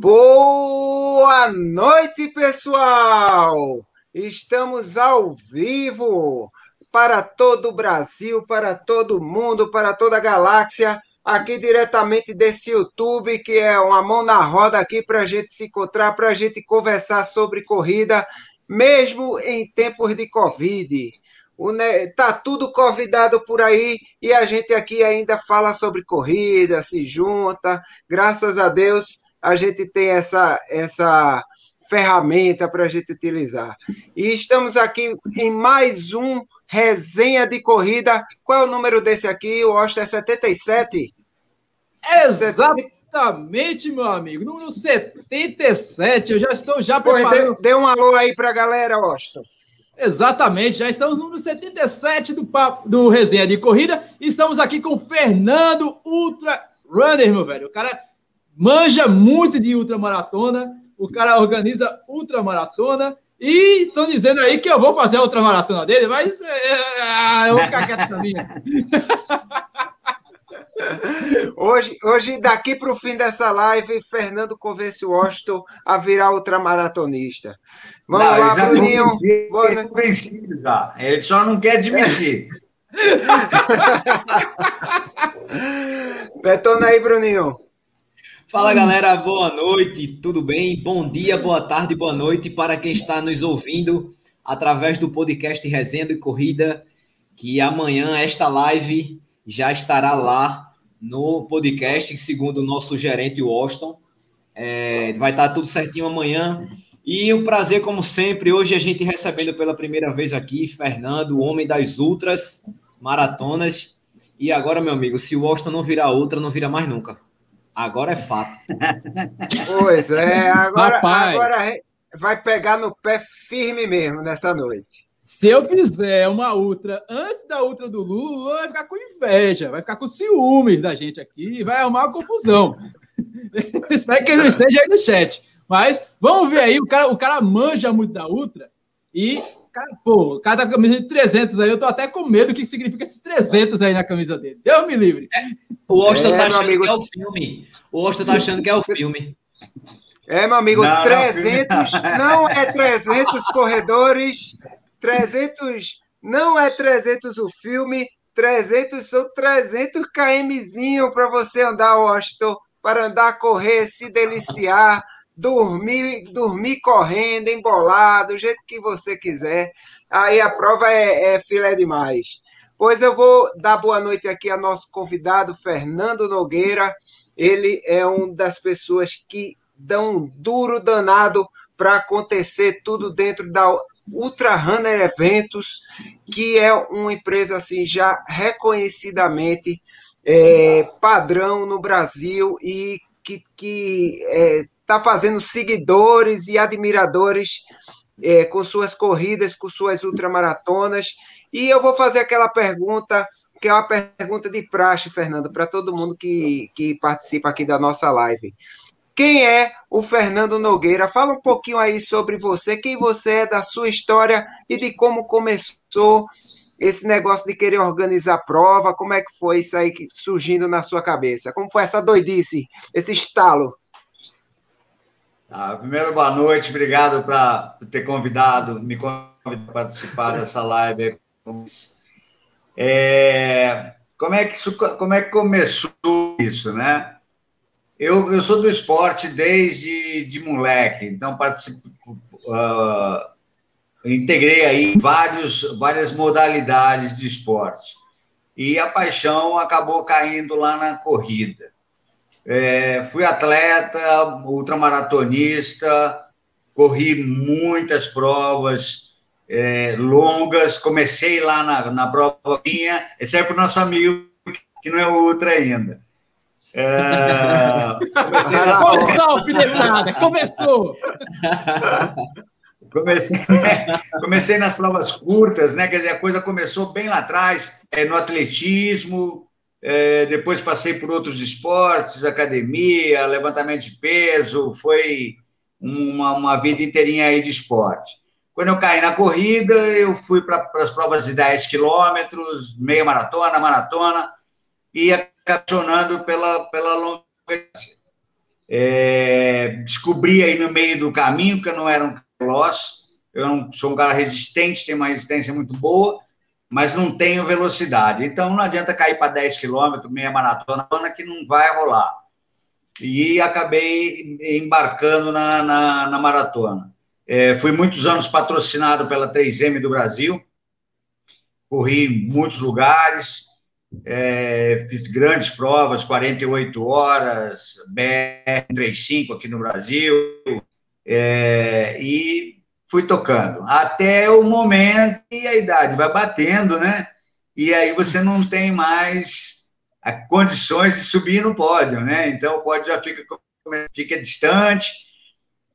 Boa noite, pessoal! Estamos ao vivo para todo o Brasil, para todo o mundo, para toda a galáxia, aqui diretamente desse YouTube, que é uma mão na roda aqui para a gente se encontrar, para a gente conversar sobre corrida, mesmo em tempos de Covid. Tá tudo convidado por aí e a gente aqui ainda fala sobre corrida, se junta. Graças a Deus a gente tem essa essa ferramenta para a gente utilizar. E estamos aqui em mais um resenha de corrida. Qual é o número desse aqui? O é 77? Exatamente, meu amigo. Número 77. Eu já estou já preparando. Dê, dê um alô aí para a galera, Austin. Exatamente, já estamos no número 77 do, do Resenha de Corrida. Estamos aqui com Fernando Ultra Runner, meu velho. O cara manja muito de ultramaratona, o cara organiza ultramaratona. E estão dizendo aí que eu vou fazer a ultramaratona dele, mas é, eu vou ficar quieto minha. Hoje, hoje, daqui para o fim dessa live, Fernando convence o Washington a virar ultramaratonista. Vamos não, lá, Bruninho. Boa. Ele só não quer admitir. Betona aí, Bruninho. Fala galera, boa noite, tudo bem? Bom dia, boa tarde, boa noite para quem está nos ouvindo através do podcast Resenha e Corrida, que amanhã esta live já estará lá no podcast, segundo o nosso gerente Washington. É, vai estar tudo certinho amanhã. E um prazer, como sempre, hoje a gente recebendo pela primeira vez aqui Fernando, o homem das ultras maratonas. E agora, meu amigo, se o Austin não virar ultra, não vira mais nunca. Agora é fato. Pois é, agora, agora vai pegar no pé firme mesmo nessa noite. Se eu fizer uma ultra antes da ultra do Lula, vai ficar com inveja, vai ficar com ciúmes da gente aqui, vai arrumar uma confusão. Espero que ele não esteja aí no chat. Mas vamos ver aí, o cara, o cara manja muito da Ultra e, cara, pô, tá com camisa de 300 aí, eu tô até com medo do que significa esses 300 aí na camisa dele. Deus me livre. É, o Austin é, tá achando amigo... que é o filme. O Austin tá achando que é o filme. É, meu amigo, não, 300 não, não é 300 corredores, 300 não é 300 o filme, 300 são 300 kmzinho para você andar, Washington, para andar, correr, se deliciar, dormir, dormir correndo, embolado, do jeito que você quiser. Aí a prova é, é filé demais. Pois eu vou dar boa noite aqui ao nosso convidado, Fernando Nogueira. Ele é uma das pessoas que dão um duro danado para acontecer tudo dentro da Ultra Runner Eventos, que é uma empresa assim já reconhecidamente é, padrão no Brasil e que, que é, está fazendo seguidores e admiradores é, com suas corridas, com suas ultramaratonas. E eu vou fazer aquela pergunta, que é uma pergunta de praxe, Fernando, para todo mundo que, que participa aqui da nossa live. Quem é o Fernando Nogueira? Fala um pouquinho aí sobre você, quem você é, da sua história e de como começou esse negócio de querer organizar prova, como é que foi isso aí surgindo na sua cabeça? Como foi essa doidice, esse estalo? Ah, primeiro, boa noite, obrigado por ter convidado, me convidado para participar dessa live. É, como, é que isso, como é que começou isso, né? Eu, eu sou do esporte desde de moleque, então participo, uh, integrei aí vários, várias modalidades de esporte. E a paixão acabou caindo lá na corrida. É, fui atleta, ultramaratonista, corri muitas provas é, longas, comecei lá na, na prova minha, exceto o nosso amigo, que não é ultra ainda. É, comecei lá... Começou, começou! Comecei, comecei nas provas curtas, né? Quer dizer, a coisa começou bem lá atrás, é, no atletismo, é, depois passei por outros esportes, academia, levantamento de peso, foi uma, uma vida inteirinha aí de esporte. Quando eu caí na corrida, eu fui para as provas de 10 quilômetros, meia maratona, maratona, e apaixonando pela, pela longa. É, descobri aí no meio do caminho que eu não era um veloz, eu não sou um cara resistente, tenho uma resistência muito boa, mas não tenho velocidade. Então não adianta cair para 10 quilômetros, meia maratona, que não vai rolar. E acabei embarcando na, na, na maratona. É, fui muitos anos patrocinado pela 3M do Brasil, corri em muitos lugares, é, fiz grandes provas, 48 horas, BR-35 aqui no Brasil, é, e fui tocando. Até o momento e a idade vai batendo, né? E aí você não tem mais condições de subir no pódio, né? Então o pódio já fica, fica distante,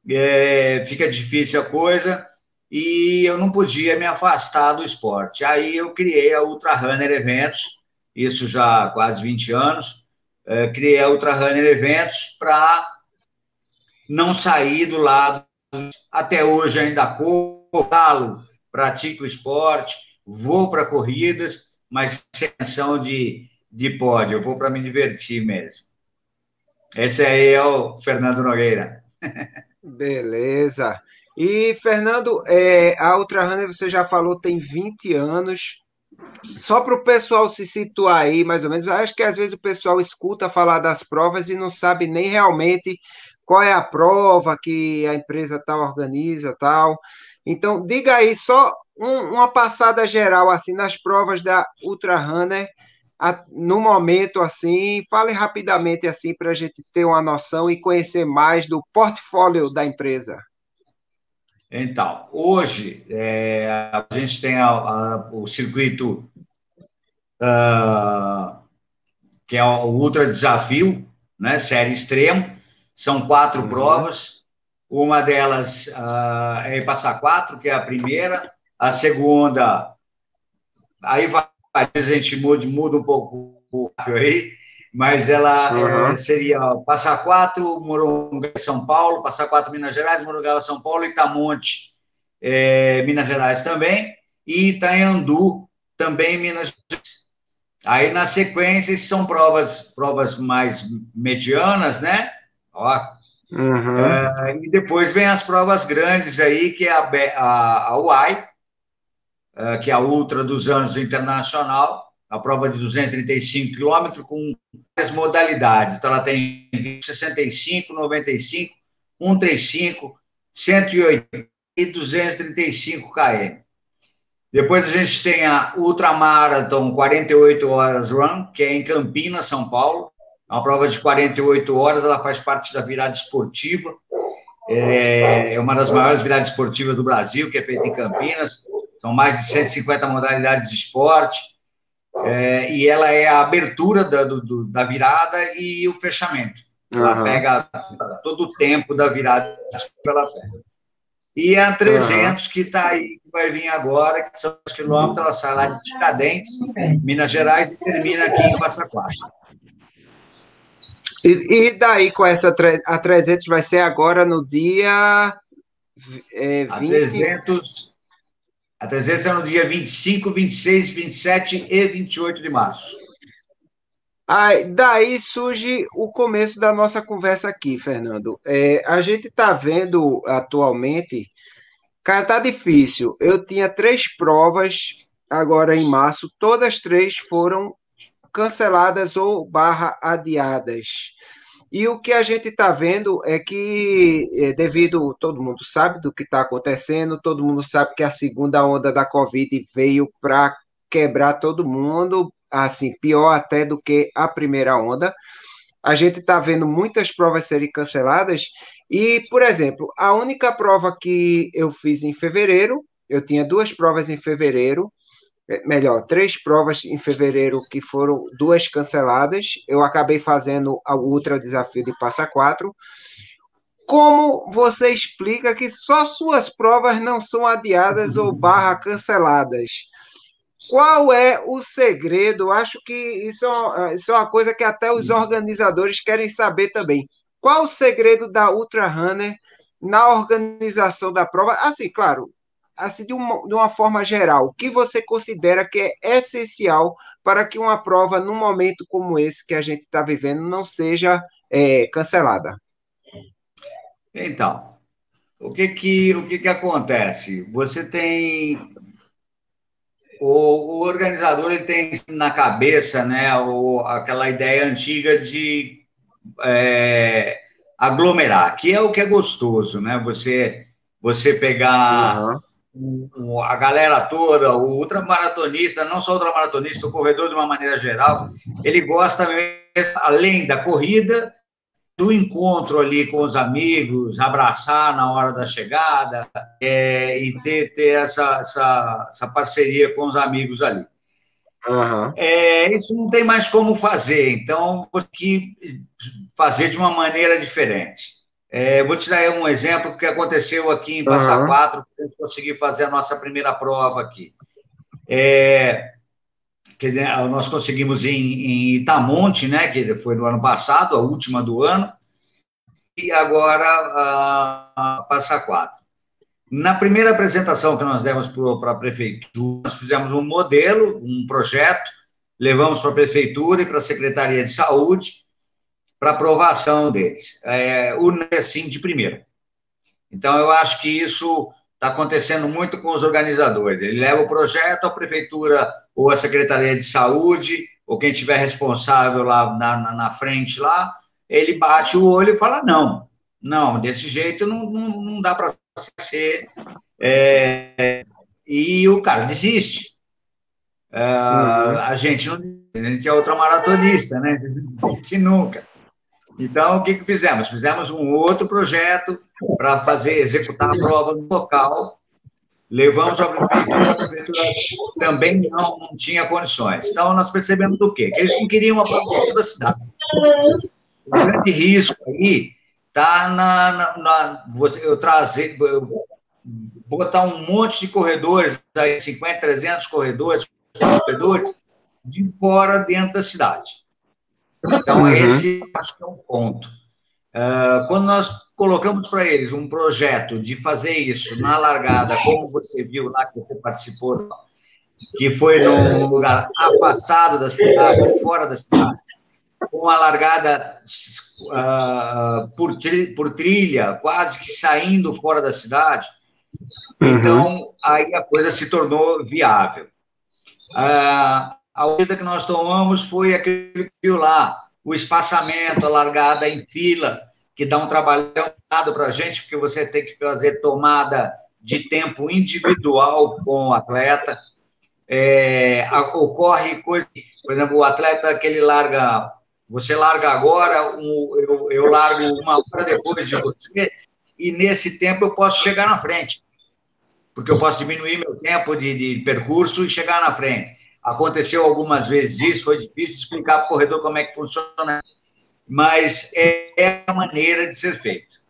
é, fica difícil a coisa, e eu não podia me afastar do esporte. Aí eu criei a Ultra Runner Eventos, isso já há quase 20 anos, é, criei a Ultra Runner Eventos para não sair do lado. Até hoje ainda corro, pratico esporte, vou para corridas, mas sem ação de, de pódio, eu vou para me divertir mesmo. Esse aí é o Fernando Nogueira. Beleza. E, Fernando, é, a Ultra Runner, você já falou, tem 20 anos. Só para o pessoal se situar aí, mais ou menos, acho que às vezes o pessoal escuta falar das provas e não sabe nem realmente qual é a prova que a empresa tal organiza, tal. Então, diga aí só um, uma passada geral assim nas provas da Ultra Runner, a, no momento assim, fale rapidamente assim para a gente ter uma noção e conhecer mais do portfólio da empresa. Então, hoje é, a gente tem a, a, o circuito uh, que é o Ultra Desafio, né, série extremo, são quatro uhum. provas, uma delas uh, é em Passar Quatro, que é a primeira, a segunda, aí vai, a gente muda, muda um pouco o aí, mas ela uhum. é, seria Passar Quatro, Morungaba, São Paulo, Passar Quatro, Minas Gerais, Morungaba, São Paulo, Itamonte, é, Minas Gerais também, e Itanhandu, também Minas Gerais. Aí, na sequência, são provas, provas mais medianas, né? Ó. Uhum. É, e depois vem as provas grandes aí, que é a, a, a UAI, é, que é a Ultra dos Anos Internacional, a prova de 235 quilômetros com várias modalidades. Então, ela tem 65, 95, 135, 180 e 235 km. Depois a gente tem a Ultramarathon 48 Horas Run, que é em Campinas, São Paulo. É uma prova de 48 horas, ela faz parte da virada esportiva. É uma das maiores viradas esportivas do Brasil, que é feita em Campinas. São mais de 150 modalidades de esporte é, e ela é a abertura da, do, da virada e o fechamento. Ela uhum. pega todo o tempo da virada, ela pega. E a 300, uhum. que está aí, que vai vir agora, que são os quilômetros, ela sai lá de Tiradentes, Minas Gerais, e termina aqui em Passa Quatro. E, e, daí com essa a 300 vai ser agora no dia é, 20... A 300 a 300 é no dia 25, 26, 27 e 28 de março. Aí, daí surge o começo da nossa conversa aqui, Fernando. É, a gente está vendo atualmente, cara, tá difícil. Eu tinha três provas agora em março, todas três foram canceladas ou barra adiadas. E o que a gente está vendo é que, é, devido, todo mundo sabe do que está acontecendo, todo mundo sabe que a segunda onda da Covid veio para quebrar todo mundo, assim, pior até do que a primeira onda. A gente está vendo muitas provas serem canceladas, e, por exemplo, a única prova que eu fiz em fevereiro, eu tinha duas provas em fevereiro, melhor, três provas em fevereiro que foram duas canceladas. Eu acabei fazendo o Ultra Desafio de Passa Quatro. Como você explica que só suas provas não são adiadas ou barra canceladas? Qual é o segredo? Acho que isso é, isso é uma coisa que até os organizadores querem saber também. Qual o segredo da Ultra Runner na organização da prova? Assim, claro, assim, de uma, de uma forma geral, o que você considera que é essencial para que uma prova, num momento como esse que a gente está vivendo, não seja é, cancelada? Então, o que que, o que, que acontece? Você tem o, o, organizador ele tem na cabeça né, o, aquela ideia antiga de é, aglomerar, que é o que é gostoso, né? Você, você pegar uhum. A galera toda, o ultramaratonista, não só o ultramaratonista, o corredor de uma maneira geral, ele gosta, além da corrida, do encontro ali com os amigos, abraçar na hora da chegada é, e ter, ter essa, essa, essa, parceria com os amigos ali. Uhum. É, isso não tem mais como fazer, então que fazer de uma maneira diferente. É, vou te dar um exemplo que aconteceu aqui em Passa uhum. Quatro, para conseguir fazer a nossa primeira prova aqui. É, que né, nós conseguimos em, em Itamonte, né, que foi no ano passado, a última do ano, e agora a, Passa Quatro. Na primeira apresentação que nós demos para a prefeitura, nós fizemos um modelo, um projeto, levamos para a prefeitura e para a Secretaria de Saúde para aprovação deles. É, o assim de primeira. Então, eu acho que isso está acontecendo muito com os organizadores. Ele leva o projeto, a prefeitura ou a Secretaria de Saúde, ou quem estiver responsável lá na, na, na, frente lá, ele bate o olho e fala, não, não, desse jeito não, não, não dá para ser... É, e o cara desiste. É, uhum. A gente não a gente é outra maratonista, né? Não desiste nunca. Então, o que, que fizemos? Fizemos um outro projeto para fazer, executar a prova no local, levamos a prefeitura, a prefeitura também não, não tinha condições. Então, nós percebemos o quê? Que eles não queriam a prova da cidade. O grande risco aí está na, na, na, você, eu trazer, eu botar um monte de corredores, aí 50, 300 corredores, corredores de fora dentro da cidade. Então, uhum. esse acho que é um ponto. Uh, quando nós colocamos para eles um projeto de fazer isso na largada, como você viu lá que você participou, que foi num lugar afastado da cidade, fora da cidade, com a largada uh, por, tri, por trilha, quase que saindo fora da cidade. Uhum. Então, aí a coisa se tornou viável. Uh, a medida que nós tomamos foi aquele que viu lá, o espaçamento, a largada em fila, que dá um trabalho para a gente, porque você tem que fazer tomada de tempo individual com o atleta. É, ocorre coisa, por exemplo, o atleta que ele larga, você larga agora, um, eu, eu largo uma hora depois de você, e nesse tempo eu posso chegar na frente, porque eu posso diminuir meu tempo de, de percurso e chegar na frente. Aconteceu algumas vezes isso, foi difícil explicar para o corredor como é que funciona, mas é a maneira de ser feito.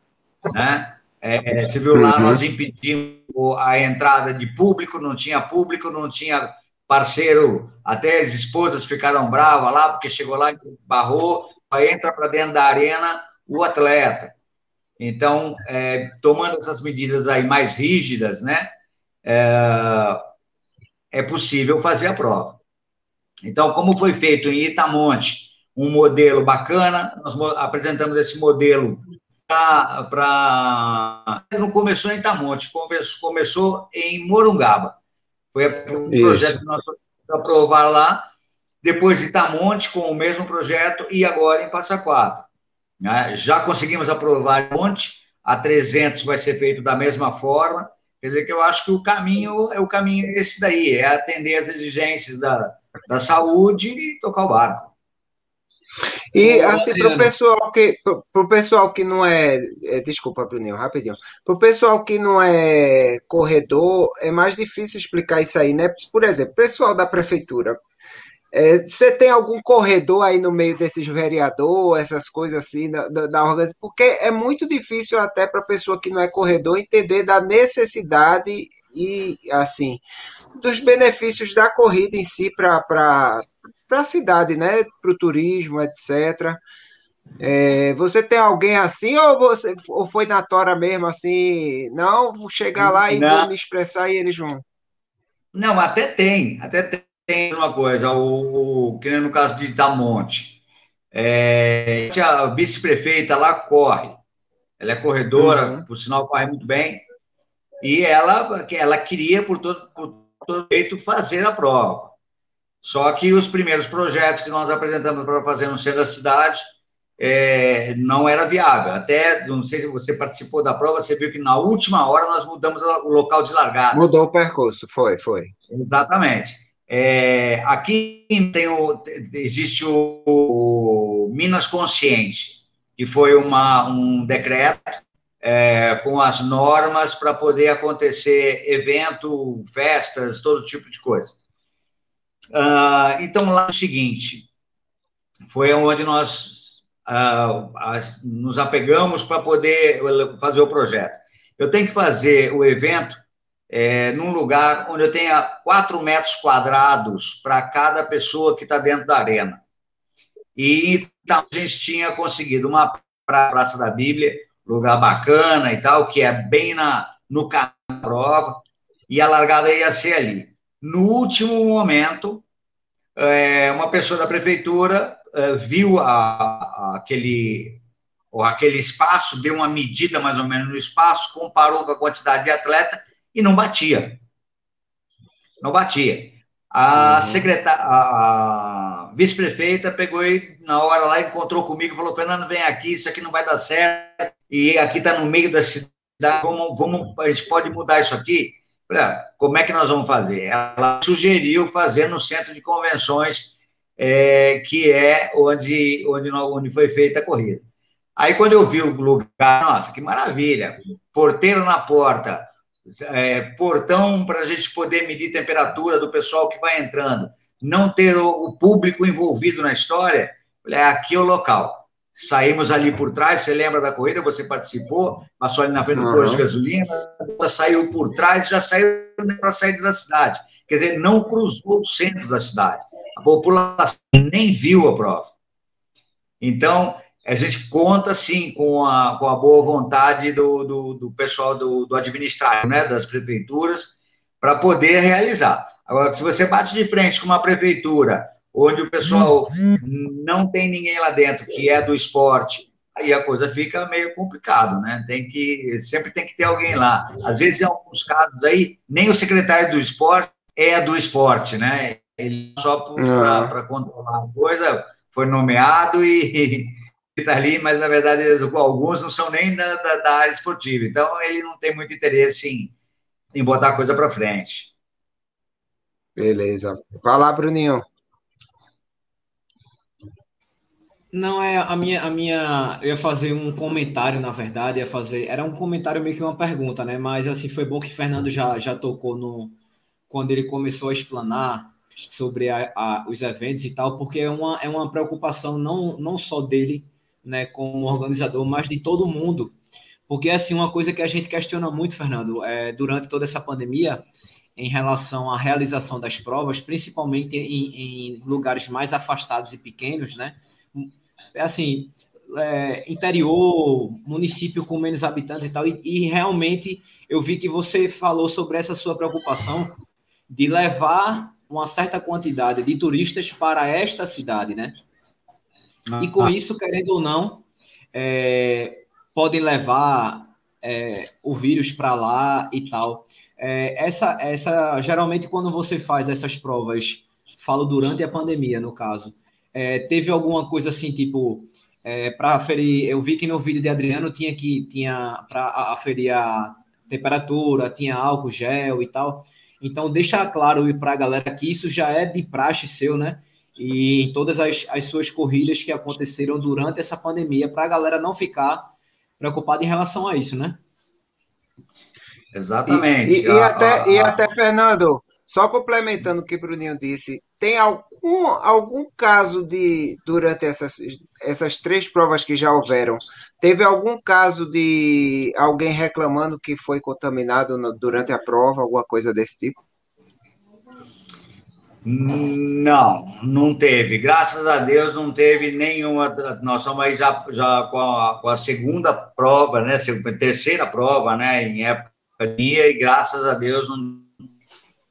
Né? É, você viu lá, uhum. nós impedimos a entrada de público, não tinha público, não tinha parceiro, até as esposas ficaram bravas lá, porque chegou lá barrou, entra para dentro da arena o atleta. Então, é, tomando essas medidas aí mais rígidas, né? É, é possível fazer a prova. Então, como foi feito em Itamonte, um modelo bacana, nós apresentamos esse modelo para. Não começou em Itamonte, começou em Morungaba. Foi o projeto que nós aprovar lá, depois Itamonte com o mesmo projeto e agora em Passa Quatro. Né? Já conseguimos aprovar Monte, a 300 vai ser feito da mesma forma, Quer dizer que eu acho que o caminho é o caminho esse daí, é atender as exigências da, da saúde e tocar o barco. E assim, para o pessoal que pro pessoal que não é, é desculpa, Bruninho, rapidinho. Para o pessoal que não é corredor, é mais difícil explicar isso aí, né? Por exemplo, pessoal da prefeitura, é, você tem algum corredor aí no meio desses vereadores, essas coisas assim, da, da, organização? Porque é muito difícil até para a pessoa que não é corredor entender da necessidade e, assim, dos benefícios da corrida em si para a cidade, né? Para o turismo, etc. É, você tem alguém assim ou você ou foi na tora mesmo assim? Não, vou chegar lá e não. vou me expressar e eles vão. Não, até tem, até tem tem uma coisa, o, que nem no caso de Damonte, é, a vice-prefeita lá corre, ela é corredora, uhum. por sinal corre muito bem, e ela, ela queria, por todo, por todo jeito, fazer a prova. Só que os primeiros projetos que nós apresentamos para fazer no centro da cidade é, não era viável. Até, não sei se você participou da prova, você viu que na última hora nós mudamos o local de largada. Mudou o percurso, foi, foi. Exatamente. É, aqui tem o, existe o, o, Minas Consciente, que foi uma, um decreto é, com as normas para poder acontecer evento, festas, todo tipo de coisa. Uh, então, lá é o seguinte, foi onde nós uh, nos apegamos para poder fazer o projeto. Eu tenho que fazer o evento é, num lugar onde eu tenha 4 metros quadrados para cada pessoa que está dentro da arena. E então, a gente tinha conseguido uma Praça da Bíblia, lugar bacana e tal, que é bem na, no caminho da prova, e a largada ia ser ali. No último momento, é, uma pessoa da prefeitura é, viu a, a, aquele, aquele espaço, deu uma medida mais ou menos no espaço, comparou com a quantidade de atleta e não batia. Não batia. A uhum. secretária, a, vice-prefeita pegou e na hora lá encontrou comigo e falou: Fernando, vem aqui, isso aqui não vai dar certo, e aqui está no meio da cidade, vamos, vamos, a gente pode mudar isso aqui. Falei, ah, como é que nós vamos fazer? Ela sugeriu fazer no centro de convenções, é, que é onde, onde, onde foi feita a corrida. Aí, quando eu vi o lugar, nossa, que maravilha! Porteiro na porta, é, portão para a gente poder medir temperatura do pessoal que vai entrando, não ter o, o público envolvido na história, é aqui é o local. Saímos ali por trás, você lembra da corrida? Você participou, passou ali na frente do uhum. posto de gasolina, saiu por trás, já saiu para sair da cidade. Quer dizer, não cruzou o centro da cidade. A população nem viu a prova. Então, a gente conta, sim, com a, com a boa vontade do, do, do pessoal do, do administrativo, né, das prefeituras, para poder realizar. Agora, se você bate de frente com uma prefeitura onde o pessoal não tem ninguém lá dentro que é do esporte, aí a coisa fica meio complicado, né? Tem que sempre tem que ter alguém lá. Às vezes, em alguns casos aí, nem o secretário do esporte é do esporte, né? Ele só para ah. controlar a coisa foi nomeado e está ali, mas na verdade alguns não são nem da, da, da, área esportiva, então ele não tem muito interesse em, em botar a coisa para frente. Beleza. Vai lá, Bruninho. Não é a minha, a minha. Eu ia fazer um comentário, na verdade, ia fazer. Era um comentário meio que uma pergunta, né? Mas assim foi bom que Fernando já, já tocou no quando ele começou a explanar sobre a, a, os eventos e tal, porque é uma, é uma preocupação não, não só dele, né, como organizador, mas de todo mundo. Porque, assim, uma coisa que a gente questiona muito, Fernando, é, durante toda essa pandemia, em relação à realização das provas, principalmente em, em lugares mais afastados e pequenos, né? É assim, é, interior, município com menos habitantes e tal, e, e, realmente eu vi que você falou sobre essa sua preocupação de levar uma certa quantidade de turistas para esta cidade, né? E com ah. isso, querendo ou não, é, podem levar é, o vírus para lá e tal. É, essa, essa, geralmente, quando você faz essas provas, falo durante a pandemia, no caso, é, teve alguma coisa assim, tipo, é, para aferir. Eu vi que no vídeo de Adriano tinha que tinha para aferir a temperatura, tinha álcool gel e tal. Então, deixa claro para a galera que isso já é de praxe seu, né? E em todas as, as suas corridas que aconteceram durante essa pandemia, para a galera não ficar preocupada em relação a isso, né? Exatamente. E, e, e até, e até, Fernando, só complementando o que o Bruninho disse, tem algum, algum caso de, durante essas, essas três provas que já houveram, teve algum caso de alguém reclamando que foi contaminado no, durante a prova, alguma coisa desse tipo? Não, não teve. Graças a Deus não teve nenhuma. Nós estamos aí já, já com, a, com a segunda prova, né? Terceira prova, né? Em época e graças a Deus não,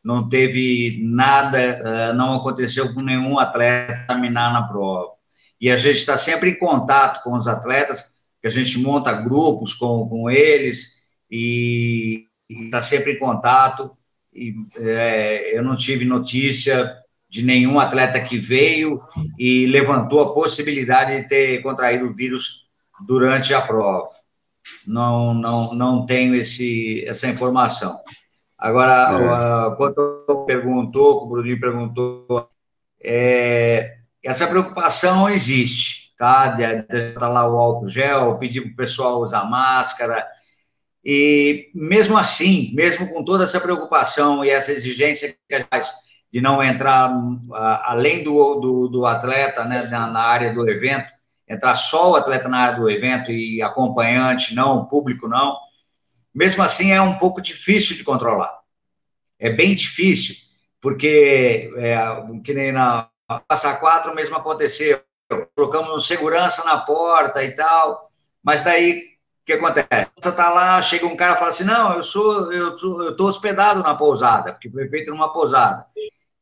não teve nada, eh, não aconteceu com nenhum atleta terminar na prova. E a gente está sempre em contato com os atletas que a gente monta grupos com, com eles e está sempre em contato. E, é, eu não tive notícia de nenhum atleta que veio e levantou a possibilidade de ter contraído o vírus durante a prova. Não, não, não tenho esse, essa informação. Agora, é. quando perguntou, o Bruninho perguntou, é, essa preocupação existe, tá? De, de estar lá o álcool gel, pedir para o pessoal usar máscara. E mesmo assim, mesmo com toda essa preocupação e essa exigência que a faz de não entrar além do, do, do atleta, né, na, na, área do evento, entrar só o atleta na área do evento e acompanhante, não, público não. Mesmo assim, é um pouco difícil de controlar. É bem difícil, porque, é, que nem na Passa Quatro mesmo aconteceu. Colocamos segurança na porta e tal, mas daí o que acontece? Você está lá, chega um cara e fala assim: não, eu sou, eu tô hospedado na pousada, porque foi feito numa pousada.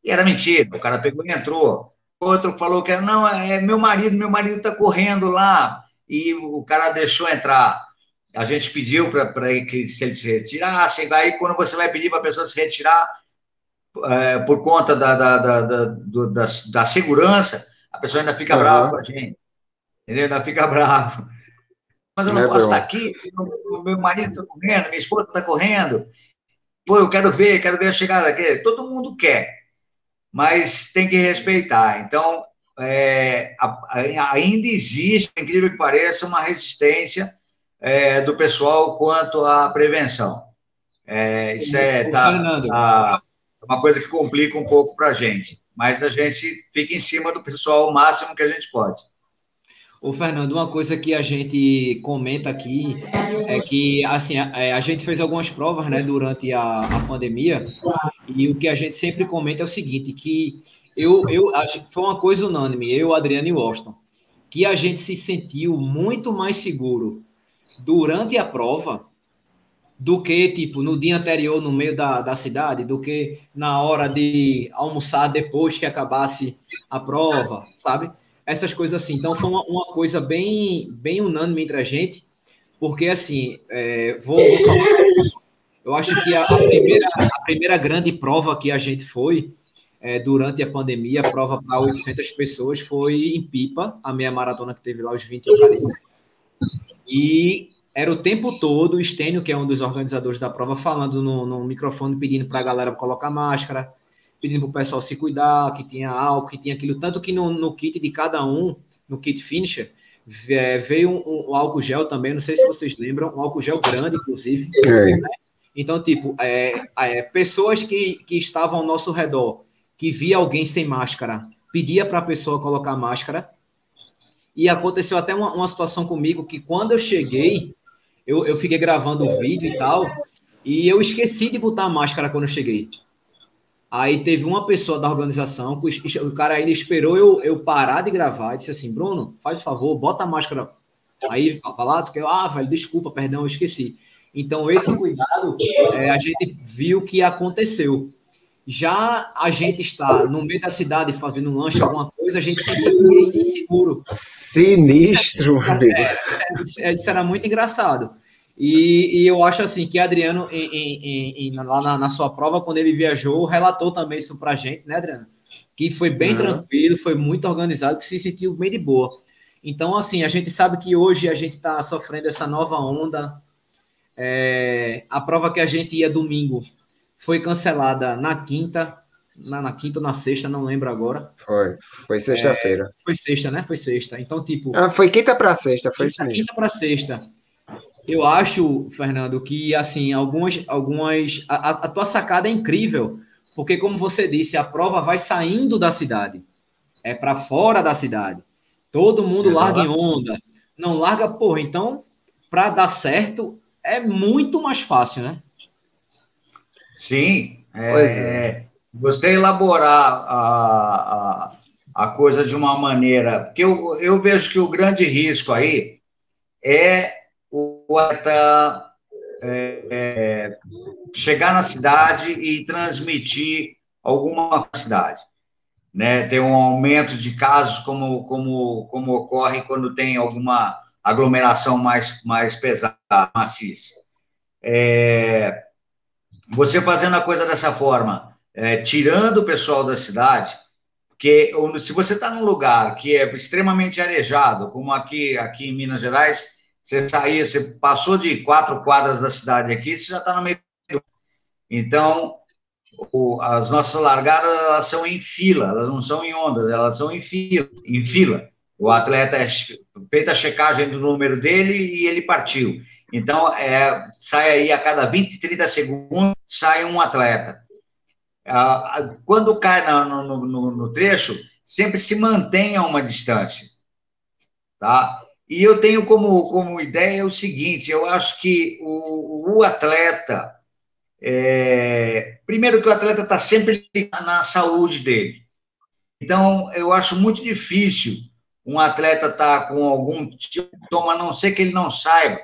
E era mentira, o cara pegou e entrou. Outro falou que não, é meu marido, meu marido está correndo lá, e o cara deixou entrar. A gente pediu para que se ele se retirasse, aí quando você vai pedir para a pessoa se retirar, é, por conta da, da, da, da, da, segurança, a pessoa ainda fica uhum. brava com a gente. Entendeu? Ainda fica bravo. Mas eu não é posso estar aqui, meu marido está correndo, minha esposa está correndo. Pô, eu quero ver, quero ver a chegada aqui. Todo mundo quer mas tem que respeitar. Então, é, ainda existe, incrível que pareça, uma resistência é, do pessoal quanto à prevenção. É, isso é tá, tá, uma coisa que complica um pouco para a gente, mas a gente fica em cima do pessoal o máximo que a gente pode. Ô, Fernando, uma coisa que a gente comenta aqui é que, assim, a, é, a gente fez algumas provas, né, durante a, a, pandemia, e o que a gente sempre comenta é o seguinte, que eu, eu foi uma coisa unânime, eu, Adriano e Washington, que a gente se sentiu muito mais seguro durante a prova do que, tipo, no dia anterior, no meio da, da cidade, do que na hora de almoçar depois que acabasse a prova, sabe? Essas coisas assim. Então foi uma, uma coisa bem, bem unânime entre a gente, porque assim, é, vou, vou falar, eu acho que a, a, primeira, a primeira grande prova que a gente foi é, durante a pandemia, a prova para 800 pessoas, foi em Pipa, a meia maratona que teve lá os 21 km. E era o tempo todo o Estênio, que é um dos organizadores da prova, falando no, no microfone, pedindo para a galera colocar máscara, pedindo para o pessoal se cuidar, que tinha álcool, que tinha aquilo. Tanto que no, no kit de cada um, no kit finisher, veio um, um, álcool gel também, não sei se vocês lembram, um álcool gel grande, inclusive. É. Né? Então, tipo, é, é, pessoas que, que estavam ao nosso redor, que via alguém sem máscara, pedia para a pessoa colocar máscara. E aconteceu até uma, uma situação comigo que quando eu cheguei, eu, eu fiquei gravando o vídeo e tal, e eu esqueci de botar a máscara quando eu cheguei. Aí teve uma pessoa da organização, o cara ainda esperou eu, eu parar de gravar e disse assim: Bruno, faz favor, bota a máscara. Aí falar, que ah, velho, desculpa, perdão, eu esqueci. Então, esse cuidado é, a gente viu que aconteceu. Já a gente está no meio da cidade fazendo um lanche, alguma coisa, a gente se sente inseguro. Sinistro, amigo. É, é, isso era muito engraçado. E, e, eu acho assim que Adriano, em, em, em, lá na, na, sua prova, quando ele viajou, relatou também isso para a gente, né, Adriano? Que foi bem uhum. tranquilo, foi muito organizado, que se sentiu bem de boa. Então, assim, a gente sabe que hoje a gente está sofrendo essa nova onda. É, a prova que a gente ia domingo foi cancelada na quinta, na, na quinta ou na sexta, não lembro agora. Foi, foi sexta-feira. É, foi sexta, né? Foi sexta. Então, tipo. Ah, foi quinta para sexta, foi quinta, isso Quinta para sexta. Eu acho, Fernando, que assim, algumas, algumas. A, a, tua sacada é incrível, porque, como você disse, a prova vai saindo da cidade, é para fora da cidade. Todo mundo larga em onda, não larga, porra. Então, para dar certo, é muito mais fácil, né? Sim. É, é. Você elaborar a, a, a coisa de uma maneira. Porque eu, eu vejo que o grande risco aí é atleta é, é, chegar na cidade e transmitir alguma cidade. Né? Tem um aumento de casos, como, como, como ocorre quando tem alguma, aglomeração mais, mais pesada, maciça. É, você fazendo a coisa dessa forma, é, tirando o pessoal da cidade, porque se você está num lugar que é extremamente arejado, como aqui, aqui em Minas Gerais, você saiu, você passou de quatro quadras da cidade aqui, você já está no meio. Então, o, as nossas largadas elas são em fila, elas não são em ondas, elas são em fila. Em fila. O atleta é feita a checagem do número dele e ele partiu. Então, é, sai aí a cada 20, 30 segundos, sai um atleta. Ah, quando cai no, no, no, no trecho, sempre se mantém a uma distância. Tá? E eu tenho como, como ideia o seguinte: eu acho que o, o atleta, é, primeiro que o atleta está sempre na saúde dele. Então, eu acho muito difícil um atleta estar tá com algum sintoma, a não ser que ele não saiba,